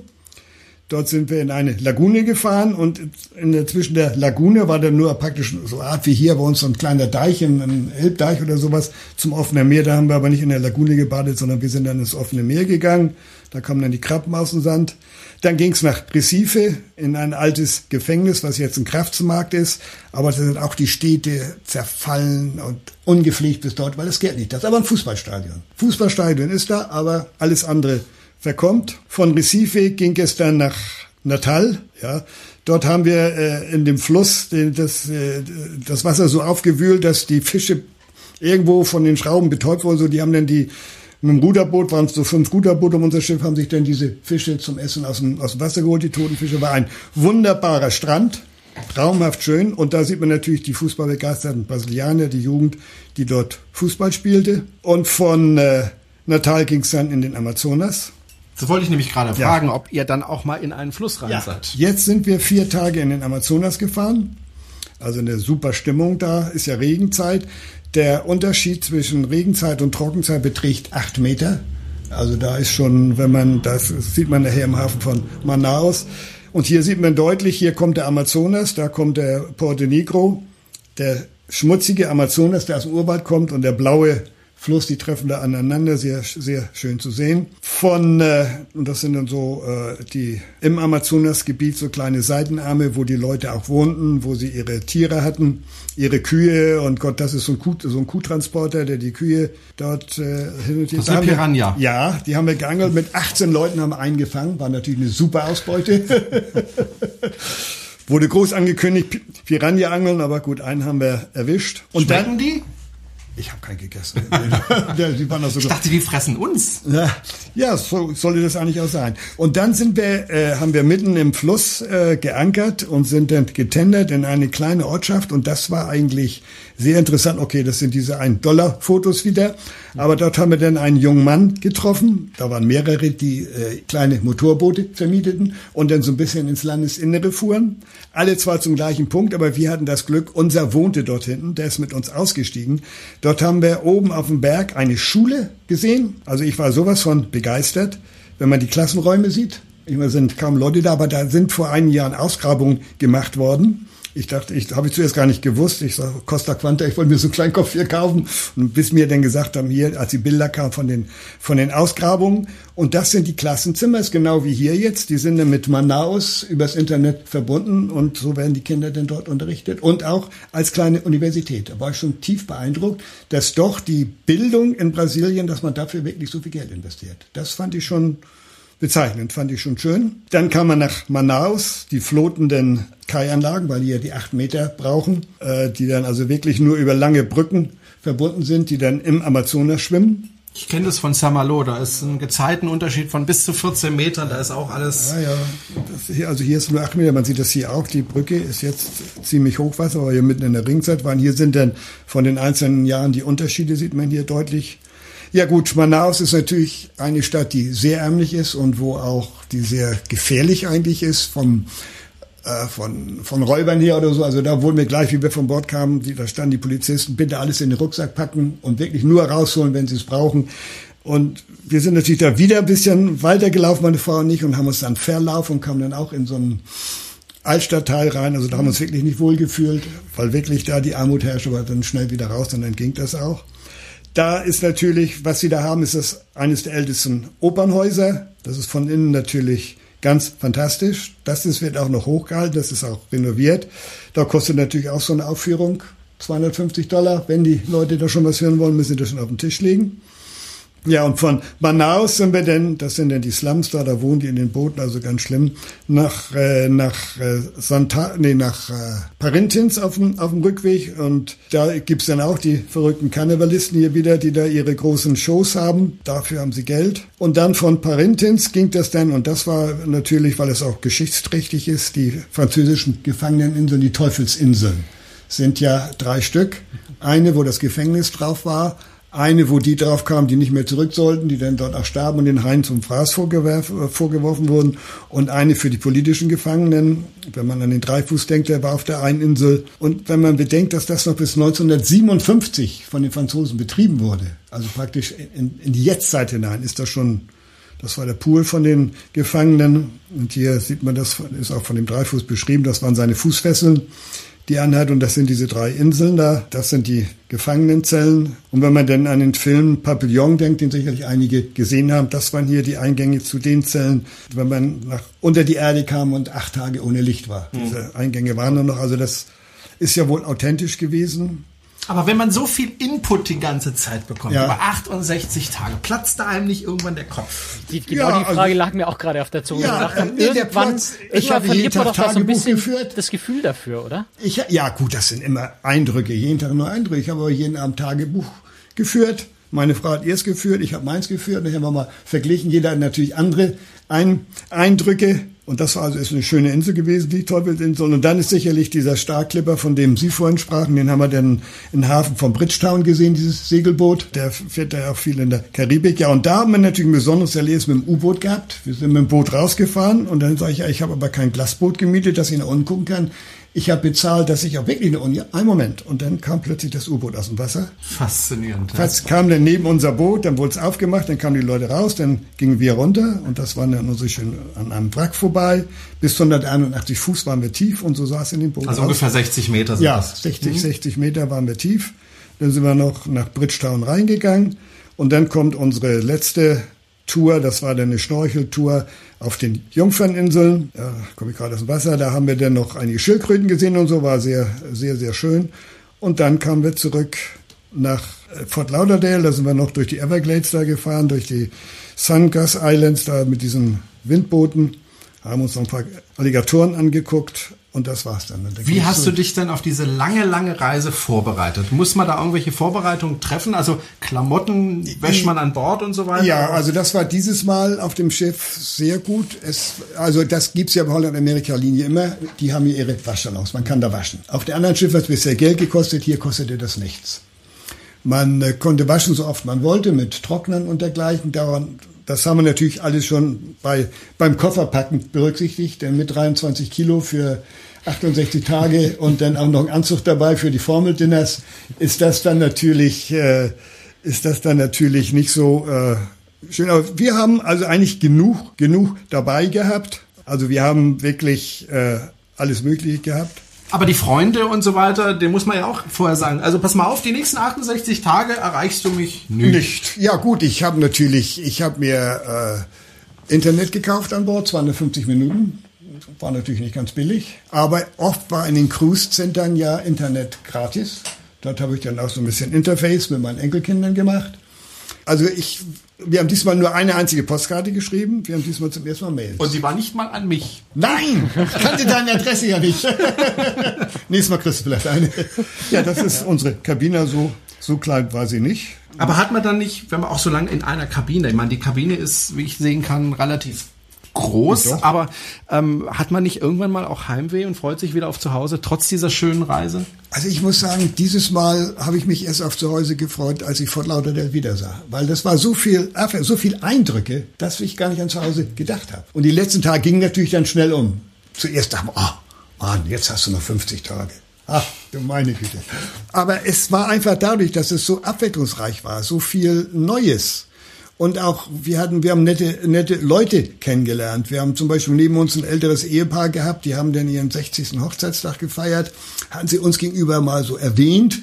Dort sind wir in eine Lagune gefahren und in der, zwischen der Lagune war dann nur praktisch so Art wie hier bei uns so ein kleiner Deich, ein Elbdeich oder sowas zum offenen Meer. Da haben wir aber nicht in der Lagune gebadet, sondern wir sind dann ins offene Meer gegangen. Da kamen dann die Krabben aus dem Sand. Dann ging es nach Recife in ein altes Gefängnis, was jetzt ein Kraftsmarkt ist. Aber da sind auch die Städte zerfallen und ungepflegt bis dort, weil es geht nicht. Das ist aber ein Fußballstadion. Fußballstadion ist da, aber alles andere verkommt. Von Recife ging es dann nach Natal. Ja, dort haben wir äh, in dem Fluss den, das, äh, das Wasser so aufgewühlt, dass die Fische irgendwo von den Schrauben betäubt wurden. So, die haben dann die mit dem Ruderboot waren es so fünf Ruderboote um unser Schiff, haben sich dann diese Fische zum Essen aus dem, aus dem Wasser geholt, die toten Fische. War ein wunderbarer Strand, traumhaft schön. Und da sieht man natürlich die fußballbegeisterten Brasilianer, die Jugend, die dort Fußball spielte. Und von äh, Natal ging es dann in den Amazonas. Das wollte ich nämlich gerade fragen, ja. ob ihr dann auch mal in einen Fluss rein ja. seid. Jetzt sind wir vier Tage in den Amazonas gefahren. Also eine super Stimmung da, ist ja Regenzeit. Der Unterschied zwischen Regenzeit und Trockenzeit beträgt acht Meter. Also da ist schon, wenn man, das sieht man nachher im Hafen von Manaus. Und hier sieht man deutlich, hier kommt der Amazonas, da kommt der Porto Negro, der schmutzige Amazonas, der aus dem Urwald kommt und der blaue Fluss, die treffen da aneinander, sehr, sehr schön zu sehen. Von, äh, und das sind dann so äh, die im Amazonasgebiet so kleine Seitenarme, wo die Leute auch wohnten, wo sie ihre Tiere hatten, ihre Kühe und Gott, das ist so ein, Kuh, so ein Kuhtransporter, der die Kühe dort äh, hin und her. Das ist Piranha. Wir, ja, die haben wir geangelt, mit 18 Leuten haben wir eingefangen, war natürlich eine super Ausbeute. [LAUGHS] Wurde groß angekündigt, Piranha angeln, aber gut, einen haben wir erwischt. Und Schmecken dann, die? Ich habe keinen gegessen. [LAUGHS] die waren so ich dachte, die fressen uns. Ja, ja so sollte das eigentlich auch sein. Und dann sind wir, äh, haben wir mitten im Fluss äh, geankert und sind dann getendert in eine kleine Ortschaft. Und das war eigentlich sehr interessant. Okay, das sind diese 1-Dollar-Fotos wieder. Aber dort haben wir dann einen jungen Mann getroffen. Da waren mehrere, die äh, kleine Motorboote vermieteten und dann so ein bisschen ins Landesinnere fuhren. Alle zwar zum gleichen Punkt, aber wir hatten das Glück, unser wohnte dort hinten, der ist mit uns ausgestiegen. Dort haben wir oben auf dem Berg eine Schule gesehen. Also ich war sowas von begeistert, wenn man die Klassenräume sieht. Meine, sind kaum Leute da, aber da sind vor einigen Jahren Ausgrabungen gemacht worden. Ich dachte, ich habe ich zuerst gar nicht gewusst. Ich sage, Costa Quanta, ich wollte mir so einen Kleinkopf hier kaufen. Und bis mir dann gesagt haben, hier, als die Bilder kamen von den, von den Ausgrabungen. Und das sind die Klassenzimmer, ist genau wie hier jetzt. Die sind dann mit Manaus übers Internet verbunden und so werden die Kinder dann dort unterrichtet. Und auch als kleine Universität. Da war ich schon tief beeindruckt, dass doch die Bildung in Brasilien, dass man dafür wirklich so viel Geld investiert. Das fand ich schon, bezeichnend, fand ich schon schön. Dann kam man nach Manaus, die flotenden Kai-Anlagen, weil die ja die acht Meter brauchen, äh, die dann also wirklich nur über lange Brücken verbunden sind, die dann im Amazonas schwimmen. Ich kenne das von Saint-Malo, da ist ein Gezeitenunterschied von bis zu 14 Metern, da ist auch alles... Ja, ja, hier, also hier ist nur 8 Meter, man sieht das hier auch, die Brücke ist jetzt ziemlich Hochwasser, aber hier mitten in der Ringzeit waren. Hier sind dann von den einzelnen Jahren die Unterschiede, sieht man hier deutlich ja gut, Manaus ist natürlich eine Stadt, die sehr ärmlich ist und wo auch die sehr gefährlich eigentlich ist vom äh, von, von Räubern her oder so. Also da wurden wir gleich, wie wir von Bord kamen, die, da standen die Polizisten, bitte alles in den Rucksack packen und wirklich nur rausholen, wenn sie es brauchen. Und wir sind natürlich da wieder ein bisschen weitergelaufen, meine Frau und ich, und haben uns dann verlaufen und kamen dann auch in so einen Altstadtteil rein. Also da haben wir uns wirklich nicht wohl gefühlt, weil wirklich da die Armut herrscht, aber dann schnell wieder raus und dann ging das auch. Da ist natürlich, was sie da haben, ist das eines der ältesten Opernhäuser. Das ist von innen natürlich ganz fantastisch. Das ist, wird auch noch hochgehalten, das ist auch renoviert. Da kostet natürlich auch so eine Aufführung 250 Dollar. Wenn die Leute da schon was hören wollen, müssen sie das schon auf den Tisch legen. Ja, und von Manaus sind wir denn, das sind denn die Slums da, da wohnen die in den Booten, also ganz schlimm, nach, äh, nach äh, Santa, nee, nach äh, Parintins auf dem, auf dem Rückweg. Und da gibt's dann auch die verrückten Karnevalisten hier wieder, die da ihre großen Shows haben. Dafür haben sie Geld. Und dann von Parintins ging das dann, und das war natürlich, weil es auch geschichtsträchtig ist, die französischen Gefangeneninseln, die Teufelsinseln sind ja drei Stück. Eine, wo das Gefängnis drauf war, eine, wo die drauf kamen, die nicht mehr zurück sollten, die dann dort auch starben und den Hain zum Fraß vorgeworfen wurden. Und eine für die politischen Gefangenen. Wenn man an den Dreifuß denkt, der war auf der einen Insel. Und wenn man bedenkt, dass das noch bis 1957 von den Franzosen betrieben wurde, also praktisch in, in die Jetztzeit hinein, ist das schon das war der Pool von den Gefangenen. Und hier sieht man das, ist auch von dem Dreifuß beschrieben. Das waren seine Fußfesseln die Anhalt und das sind diese drei Inseln da. Das sind die Gefangenenzellen. Und wenn man denn an den Film Papillon denkt, den sicherlich einige gesehen haben, das waren hier die Eingänge zu den Zellen, wenn man nach unter die Erde kam und acht Tage ohne Licht war. Mhm. Diese Eingänge waren nur noch, also das ist ja wohl authentisch gewesen. Aber wenn man so viel Input die ganze Zeit bekommt, ja. über 68 Tage, platzt da einem nicht irgendwann der Kopf? Die, genau ja, die Frage also, lag mir auch gerade auf der Zunge. Ja, haben, nee, irgendwann, Platz, ich habe jeden Tag doch so ein bisschen geführt. das Gefühl dafür, oder? Ich, ja gut, das sind immer Eindrücke, jeden Tag nur Eindrücke. Ich habe aber jeden Abend Tagebuch geführt. Meine Frau hat ihrs geführt, ich habe meins geführt. Und ich habe mal verglichen. Jeder hat natürlich andere Eindrücke. Und das war also ist eine schöne Insel gewesen, die Teufelsinsel. Und dann ist sicherlich dieser Starklipper, von dem Sie vorhin sprachen, den haben wir dann im Hafen von Bridgetown gesehen, dieses Segelboot. Der fährt ja auch viel in der Karibik. Ja, und da haben wir natürlich ein besonderes Erlebnis mit dem U-Boot gehabt. Wir sind mit dem Boot rausgefahren und dann sage ich, ja, ich habe aber kein Glasboot gemietet, dass ich nach unten gucken kann. Ich habe bezahlt, dass ich auch wirklich eine Uni. Ein Moment. Und dann kam plötzlich das U-Boot aus dem Wasser. Faszinierend. Fast kam dann neben unser Boot, dann wurde es aufgemacht, dann kamen die Leute raus, dann gingen wir runter und das waren dann nur so schön an einem Wrack vorbei. Bis 181 Fuß waren wir tief und so saß in dem Boot. Also aus. ungefähr 60 Meter sind Ja, das. 60, mhm. 60 Meter waren wir tief. Dann sind wir noch nach Bridgetown reingegangen und dann kommt unsere letzte Tour, das war dann eine Schnorcheltour auf den Jungferninseln. Da komme ich gerade aus dem Wasser, da haben wir dann noch einige Schildkröten gesehen und so, war sehr, sehr, sehr schön. Und dann kamen wir zurück nach äh, Fort Lauderdale, da sind wir noch durch die Everglades da gefahren, durch die Sungas Islands da mit diesen Windbooten, haben uns noch ein paar Alligatoren angeguckt und das war's dann. dann Wie hast du dich denn auf diese lange, lange Reise vorbereitet? Muss man da irgendwelche Vorbereitungen treffen? Also Klamotten wäscht man an Bord und so weiter? Ja, also das war dieses Mal auf dem Schiff sehr gut. Es, also das gibt's ja bei Holland-Amerika-Linie immer. Die haben hier ihre Waschsalons. Man kann da waschen. Auf der anderen Schiff hat es bisher Geld gekostet. Hier kostete das nichts. Man äh, konnte waschen so oft man wollte mit Trocknern und dergleichen. Daran das haben wir natürlich alles schon bei, beim Kofferpacken berücksichtigt, denn mit 23 Kilo für 68 Tage und dann auch noch ein Anzug dabei für die Formeldinners ist das dann natürlich, äh, ist das dann natürlich nicht so äh, schön. Aber wir haben also eigentlich genug, genug dabei gehabt. Also wir haben wirklich äh, alles Mögliche gehabt. Aber die Freunde und so weiter, den muss man ja auch vorher sagen. Also pass mal auf, die nächsten 68 Tage erreichst du mich nicht. Nicht. Ja gut, ich habe natürlich, ich habe mir äh, Internet gekauft an Bord, 250 Minuten. War natürlich nicht ganz billig. Aber oft war in den Cruise-Centern ja Internet gratis. Dort habe ich dann auch so ein bisschen Interface mit meinen Enkelkindern gemacht. Also ich wir haben diesmal nur eine einzige Postkarte geschrieben. Wir haben diesmal zum ersten Mal Mails. Und sie war nicht mal an mich. Nein! Ich kannte deine Adresse ja nicht. [LAUGHS] Nächstes Mal kriegst du vielleicht eine. Ja, das ist unsere Kabine. So, so klein war sie nicht. Aber hat man dann nicht, wenn man auch so lange in einer Kabine, ich meine, die Kabine ist, wie ich sehen kann, relativ groß, aber ähm, hat man nicht irgendwann mal auch Heimweh und freut sich wieder auf zu Hause, trotz dieser schönen Reise? Also ich muss sagen, dieses Mal habe ich mich erst auf zu Hause gefreut, als ich Fort Lauderdale wieder sah. Weil das war so viel, so viel Eindrücke, dass ich gar nicht an zu Hause gedacht habe. Und die letzten Tage gingen natürlich dann schnell um. Zuerst dachte man, oh Mann, jetzt hast du noch 50 Tage. Ach, du meine Güte. Aber es war einfach dadurch, dass es so abwechslungsreich war, so viel Neues Und auch, wir hatten, wir haben nette, nette Leute kennengelernt. Wir haben zum Beispiel neben uns ein älteres Ehepaar gehabt, die haben dann ihren 60. Hochzeitstag gefeiert, hatten sie uns gegenüber mal so erwähnt.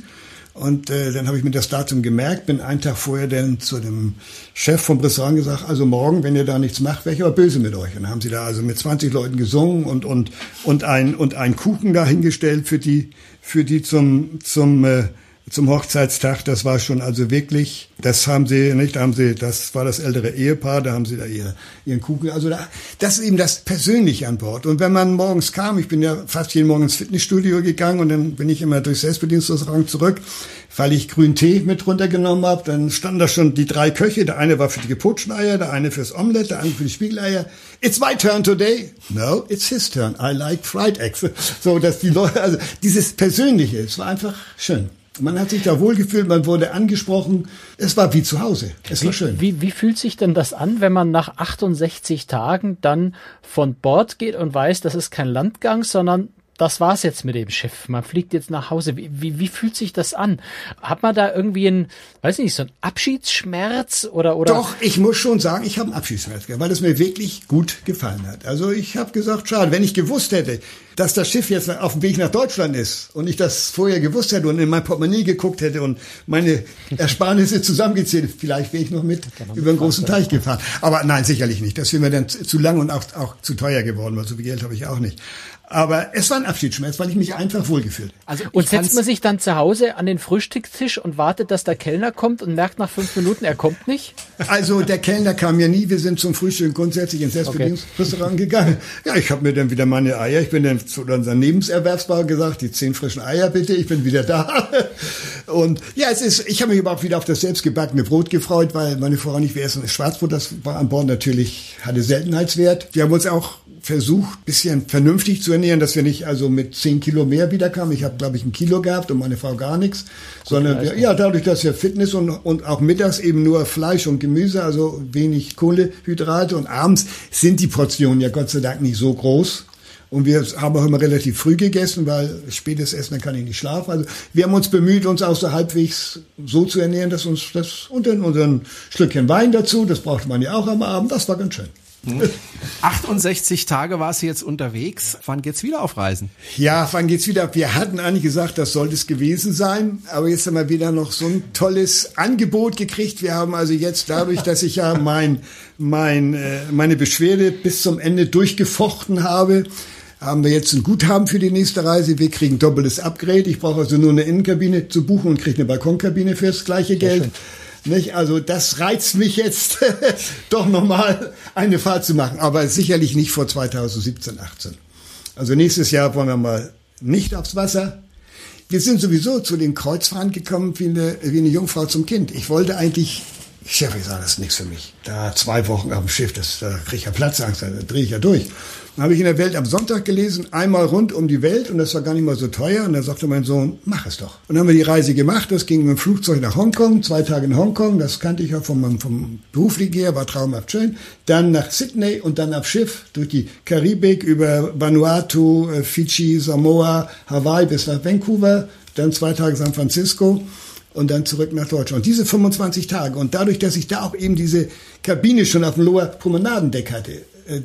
Und äh, dann habe ich mir das Datum gemerkt, bin einen Tag vorher dann zu dem Chef vom Restaurant gesagt, also morgen, wenn ihr da nichts macht, wäre ich aber böse mit euch. Und dann haben sie da also mit 20 Leuten gesungen und und und ein und einen Kuchen dahingestellt für die für die zum zum äh, zum Hochzeitstag. Das war schon also wirklich, das haben sie nicht, haben sie, das war das ältere Ehepaar, da haben sie da ihre, ihren Kuchen. Also da, das ist eben das Persönliche an Bord. Und wenn man morgens kam, ich bin ja fast jeden Morgen ins Fitnessstudio gegangen und dann bin ich immer durchs Selbstbedienstungsrang zurück, weil ich grünen Tee mit runtergenommen habe. Dann standen da schon die drei Köche. Der eine war für die geputschten Eier, der eine fürs Omelette, der andere für die Spiegeleier. It's my turn today. No, it's his turn. I like fried eggs. [LAUGHS] So, dass die Leute, also dieses Persönliche, es war einfach schön. Man hat sich da wohlgefühlt, man wurde angesprochen. Es war wie zu Hause. Es wie, war schön. Wie, wie fühlt sich denn das an, wenn man nach 68 Tagen dann von Bord geht und weiß, das ist kein Landgang, sondern das war's jetzt mit dem Schiff. Man fliegt jetzt nach Hause. Wie, wie, wie fühlt sich das an? Hat man da irgendwie einen, weiß nicht, so einen Abschiedsschmerz oder oder? Doch, ich muss schon sagen, ich habe einen Abschiedsschmerz, weil es mir wirklich gut gefallen hat. Also ich habe gesagt, schade, wenn ich gewusst hätte, dass das Schiff jetzt auf dem Weg nach Deutschland ist und ich das vorher gewusst hätte und in mein Portemonnaie geguckt hätte und meine Ersparnisse zusammengezählt, vielleicht wäre ich noch mit über einen großen Teich gefahren. Aber nein, sicherlich nicht. Das wäre mir dann zu lang und auch, auch zu teuer geworden, weil so viel Geld habe ich auch nicht. Aber es war ein Abschiedsschmerz, weil ich mich einfach wohlgefühlt. Also und setzt man sich dann zu Hause an den Frühstückstisch und wartet, dass der Kellner kommt und merkt nach fünf Minuten, er kommt nicht? Also der Kellner kam ja nie. Wir sind zum Frühstück grundsätzlich ins Selbstbedienungsrestaurant okay. gegangen. Ja, ich habe mir dann wieder meine Eier. Ich bin dann zu unserem Nebenserwerbsbauer gesagt, die zehn frischen Eier bitte. Ich bin wieder da. [LAUGHS] Und ja, es ist. Ich habe mich überhaupt wieder auf das selbstgebackene Brot gefreut, weil meine Frau nicht wir essen Schwarzbrot. Das war an Bord natürlich hatte Seltenheitswert. Wir haben uns auch versucht, bisschen vernünftig zu ernähren, dass wir nicht also mit zehn Kilo mehr wiederkamen. Ich habe, glaube ich, ein Kilo gehabt und meine Frau gar nichts. Gut, sondern wir, ja, dadurch, dass wir Fitness und, und auch mittags eben nur Fleisch und Gemüse, also wenig Kohlehydrate und abends sind die Portionen ja Gott sei Dank nicht so groß. Und wir haben auch immer relativ früh gegessen, weil spätes Essen, dann kann ich nicht schlafen. Also wir haben uns bemüht, uns auch so halbwegs so zu ernähren, dass uns das und dann unseren Schlückchen Wein dazu, das braucht man ja auch am Abend, das war ganz schön. 68 Tage war sie jetzt unterwegs. Wann geht's wieder auf Reisen? Ja, wann geht's wieder? Wir hatten eigentlich gesagt, das sollte es gewesen sein. Aber jetzt haben wir wieder noch so ein tolles Angebot gekriegt. Wir haben also jetzt dadurch, dass ich ja mein, mein, äh, meine Beschwerde bis zum Ende durchgefochten habe, haben wir jetzt ein Guthaben für die nächste Reise. Wir kriegen doppeltes Upgrade. Ich brauche also nur eine Innenkabine zu buchen und kriege eine Balkonkabine fürs gleiche Geld. Schön. Nicht? Also das reizt mich jetzt [LAUGHS] doch nochmal eine Fahrt zu machen, aber sicherlich nicht vor 2017, 18. Also nächstes Jahr wollen wir mal nicht aufs Wasser. Wir sind sowieso zu den Kreuzfahrten gekommen wie eine, wie eine Jungfrau zum Kind. Ich wollte eigentlich, ich sage, das ist nichts für mich. Da zwei Wochen auf dem Schiff, das, da kriege ich ja Platzangst, da drehe ich ja durch. Dann habe ich in der Welt am Sonntag gelesen, einmal rund um die Welt und das war gar nicht mal so teuer. Und dann sagte mein Sohn, mach es doch. Und dann haben wir die Reise gemacht. Das ging mit dem Flugzeug nach Hongkong, zwei Tage in Hongkong. Das kannte ich ja vom, vom beruflichen her, war traumhaft schön. Dann nach Sydney und dann auf Schiff durch die Karibik über Vanuatu, äh, Fidschi, Samoa, Hawaii bis nach Vancouver. Dann zwei Tage San Francisco und dann zurück nach Deutschland. Und diese 25 Tage und dadurch, dass ich da auch eben diese Kabine schon auf dem Lower Promenadendeck hatte, äh,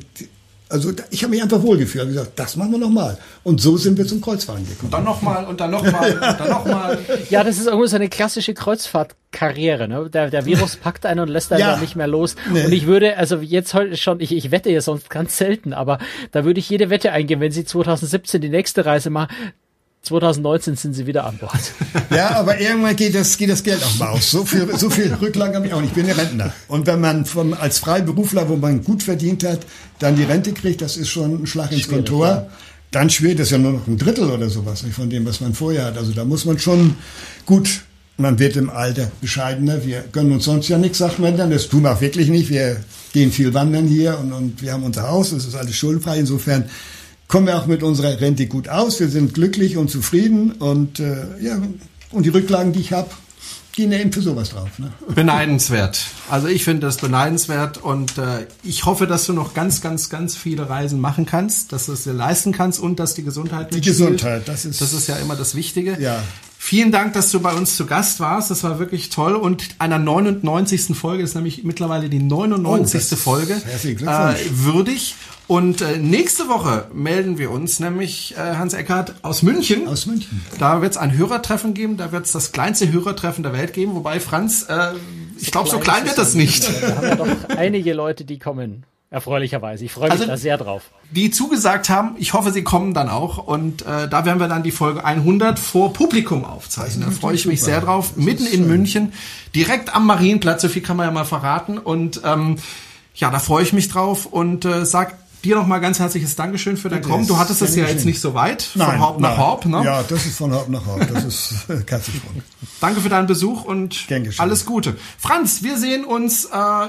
also ich habe mich einfach wohlgefühlt. Ich gesagt, das machen wir nochmal. Und so sind wir zum Kreuzfahren gekommen. Und dann nochmal und dann nochmal und dann nochmal. Ja, das ist irgendwie so eine klassische Kreuzfahrtkarriere. Ne? Der, der Virus packt einen und lässt einen ja. nicht mehr los. Nee. Und ich würde, also jetzt heute schon, ich, ich wette ja sonst ganz selten, aber da würde ich jede Wette eingehen, wenn Sie 2017 die nächste Reise machen, 2019 sind sie wieder an Bord. [LAUGHS] Ja, aber irgendwann geht das, geht das Geld auch mal aus. So viel, so viel Rücklagen habe ich auch nicht. Ich bin ja Rentner. Und wenn man vom, als Freiberufler, wo man gut verdient hat, dann die Rente kriegt, das ist schon ein Schlag ins Schwierig, Kontor. Ja. Dann schwirrt das ja nur noch ein Drittel oder sowas von dem, was man vorher hat. Also da muss man schon gut, man wird im Alter bescheidener. Wir gönnen uns sonst ja nichts, sagt man dann. Das tun wir auch wirklich nicht. Wir gehen viel wandern hier und, und wir haben unser Haus. Das ist alles schuldenfrei. Insofern kommen wir auch mit unserer Rente gut aus. Wir sind glücklich und zufrieden und äh, ja und die Rücklagen, die ich habe, gehen eben für sowas drauf. Ne? [LAUGHS] Beneidenswert. Also ich finde das beneidenswert und äh, ich hoffe, dass du noch ganz, ganz, ganz viele Reisen machen kannst, dass du es dir leisten kannst und dass die Gesundheit Die Gesundheit, das ist das ist ja immer das Wichtige. Ja. Vielen Dank, dass du bei uns zu Gast warst. Das war wirklich toll. Und einer 99. Folge, ist nämlich mittlerweile die 99. Oh, Folge, herzlichen äh, Glückwunsch. würdig. Und äh, nächste Woche melden wir uns nämlich, äh, Hans Eckhardt, aus München. Aus München. Da wird es ein Hörertreffen geben, da wird es das kleinste Hörertreffen der Welt geben. Wobei, Franz, äh, ich glaube, so klein wird das nicht. Wir haben ja doch einige Leute, die kommen. Erfreulicherweise. Ich freue mich Also- da sehr drauf. die zugesagt haben. Ich hoffe, sie kommen dann auch. Und äh, da werden wir dann die Folge 100 vor Publikum aufzeichnen. Da freue ich mich super. sehr drauf. Das Mitten in schön. München, direkt am Marienplatz, so viel kann man ja mal verraten. Und ähm, ja, da freue ich mich drauf und äh, sag dir noch mal ganz herzliches Dankeschön für dein Kommen. Du hattest es sehr ja jetzt nicht so weit, von Haupt nach nein. Haupt. Ne? Ja, das ist von Haupt nach Haupt. Das ist äh, Katzensprung. Danke für deinen Besuch und alles Gute. Franz, wir sehen uns äh,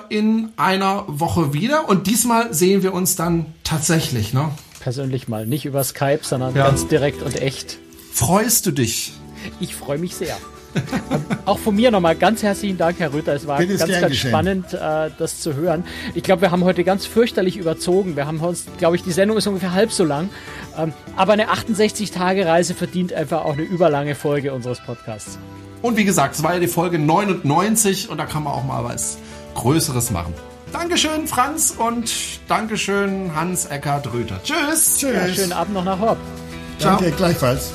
in einer Woche wieder und diesmal sehen wir uns dann tatsächlich. Ne? Persönlich mal. Nicht über Skype, sondern Ja. ganz direkt und echt. Freust du dich? Ich freue mich sehr. [LAUGHS] Auch von mir nochmal ganz herzlichen Dank, Herr Rüther. Es war ist ganz, ganz geschehen. spannend, äh, das zu hören. Ich glaube, wir haben heute ganz fürchterlich überzogen. Wir haben uns, glaube ich, die Sendung ist ungefähr halb so lang. Ähm, Aber eine 68-Tage-Reise verdient einfach auch eine überlange Folge unseres Podcasts. Und wie gesagt, es war ja die Folge 99 und da kann man auch mal was Größeres machen. Dankeschön, Franz, und Dankeschön, Hans Eckart Rüther. Tschüss. Tschüss. Ja, schönen Abend noch nach Horb. Ciao. Danke, gleichfalls.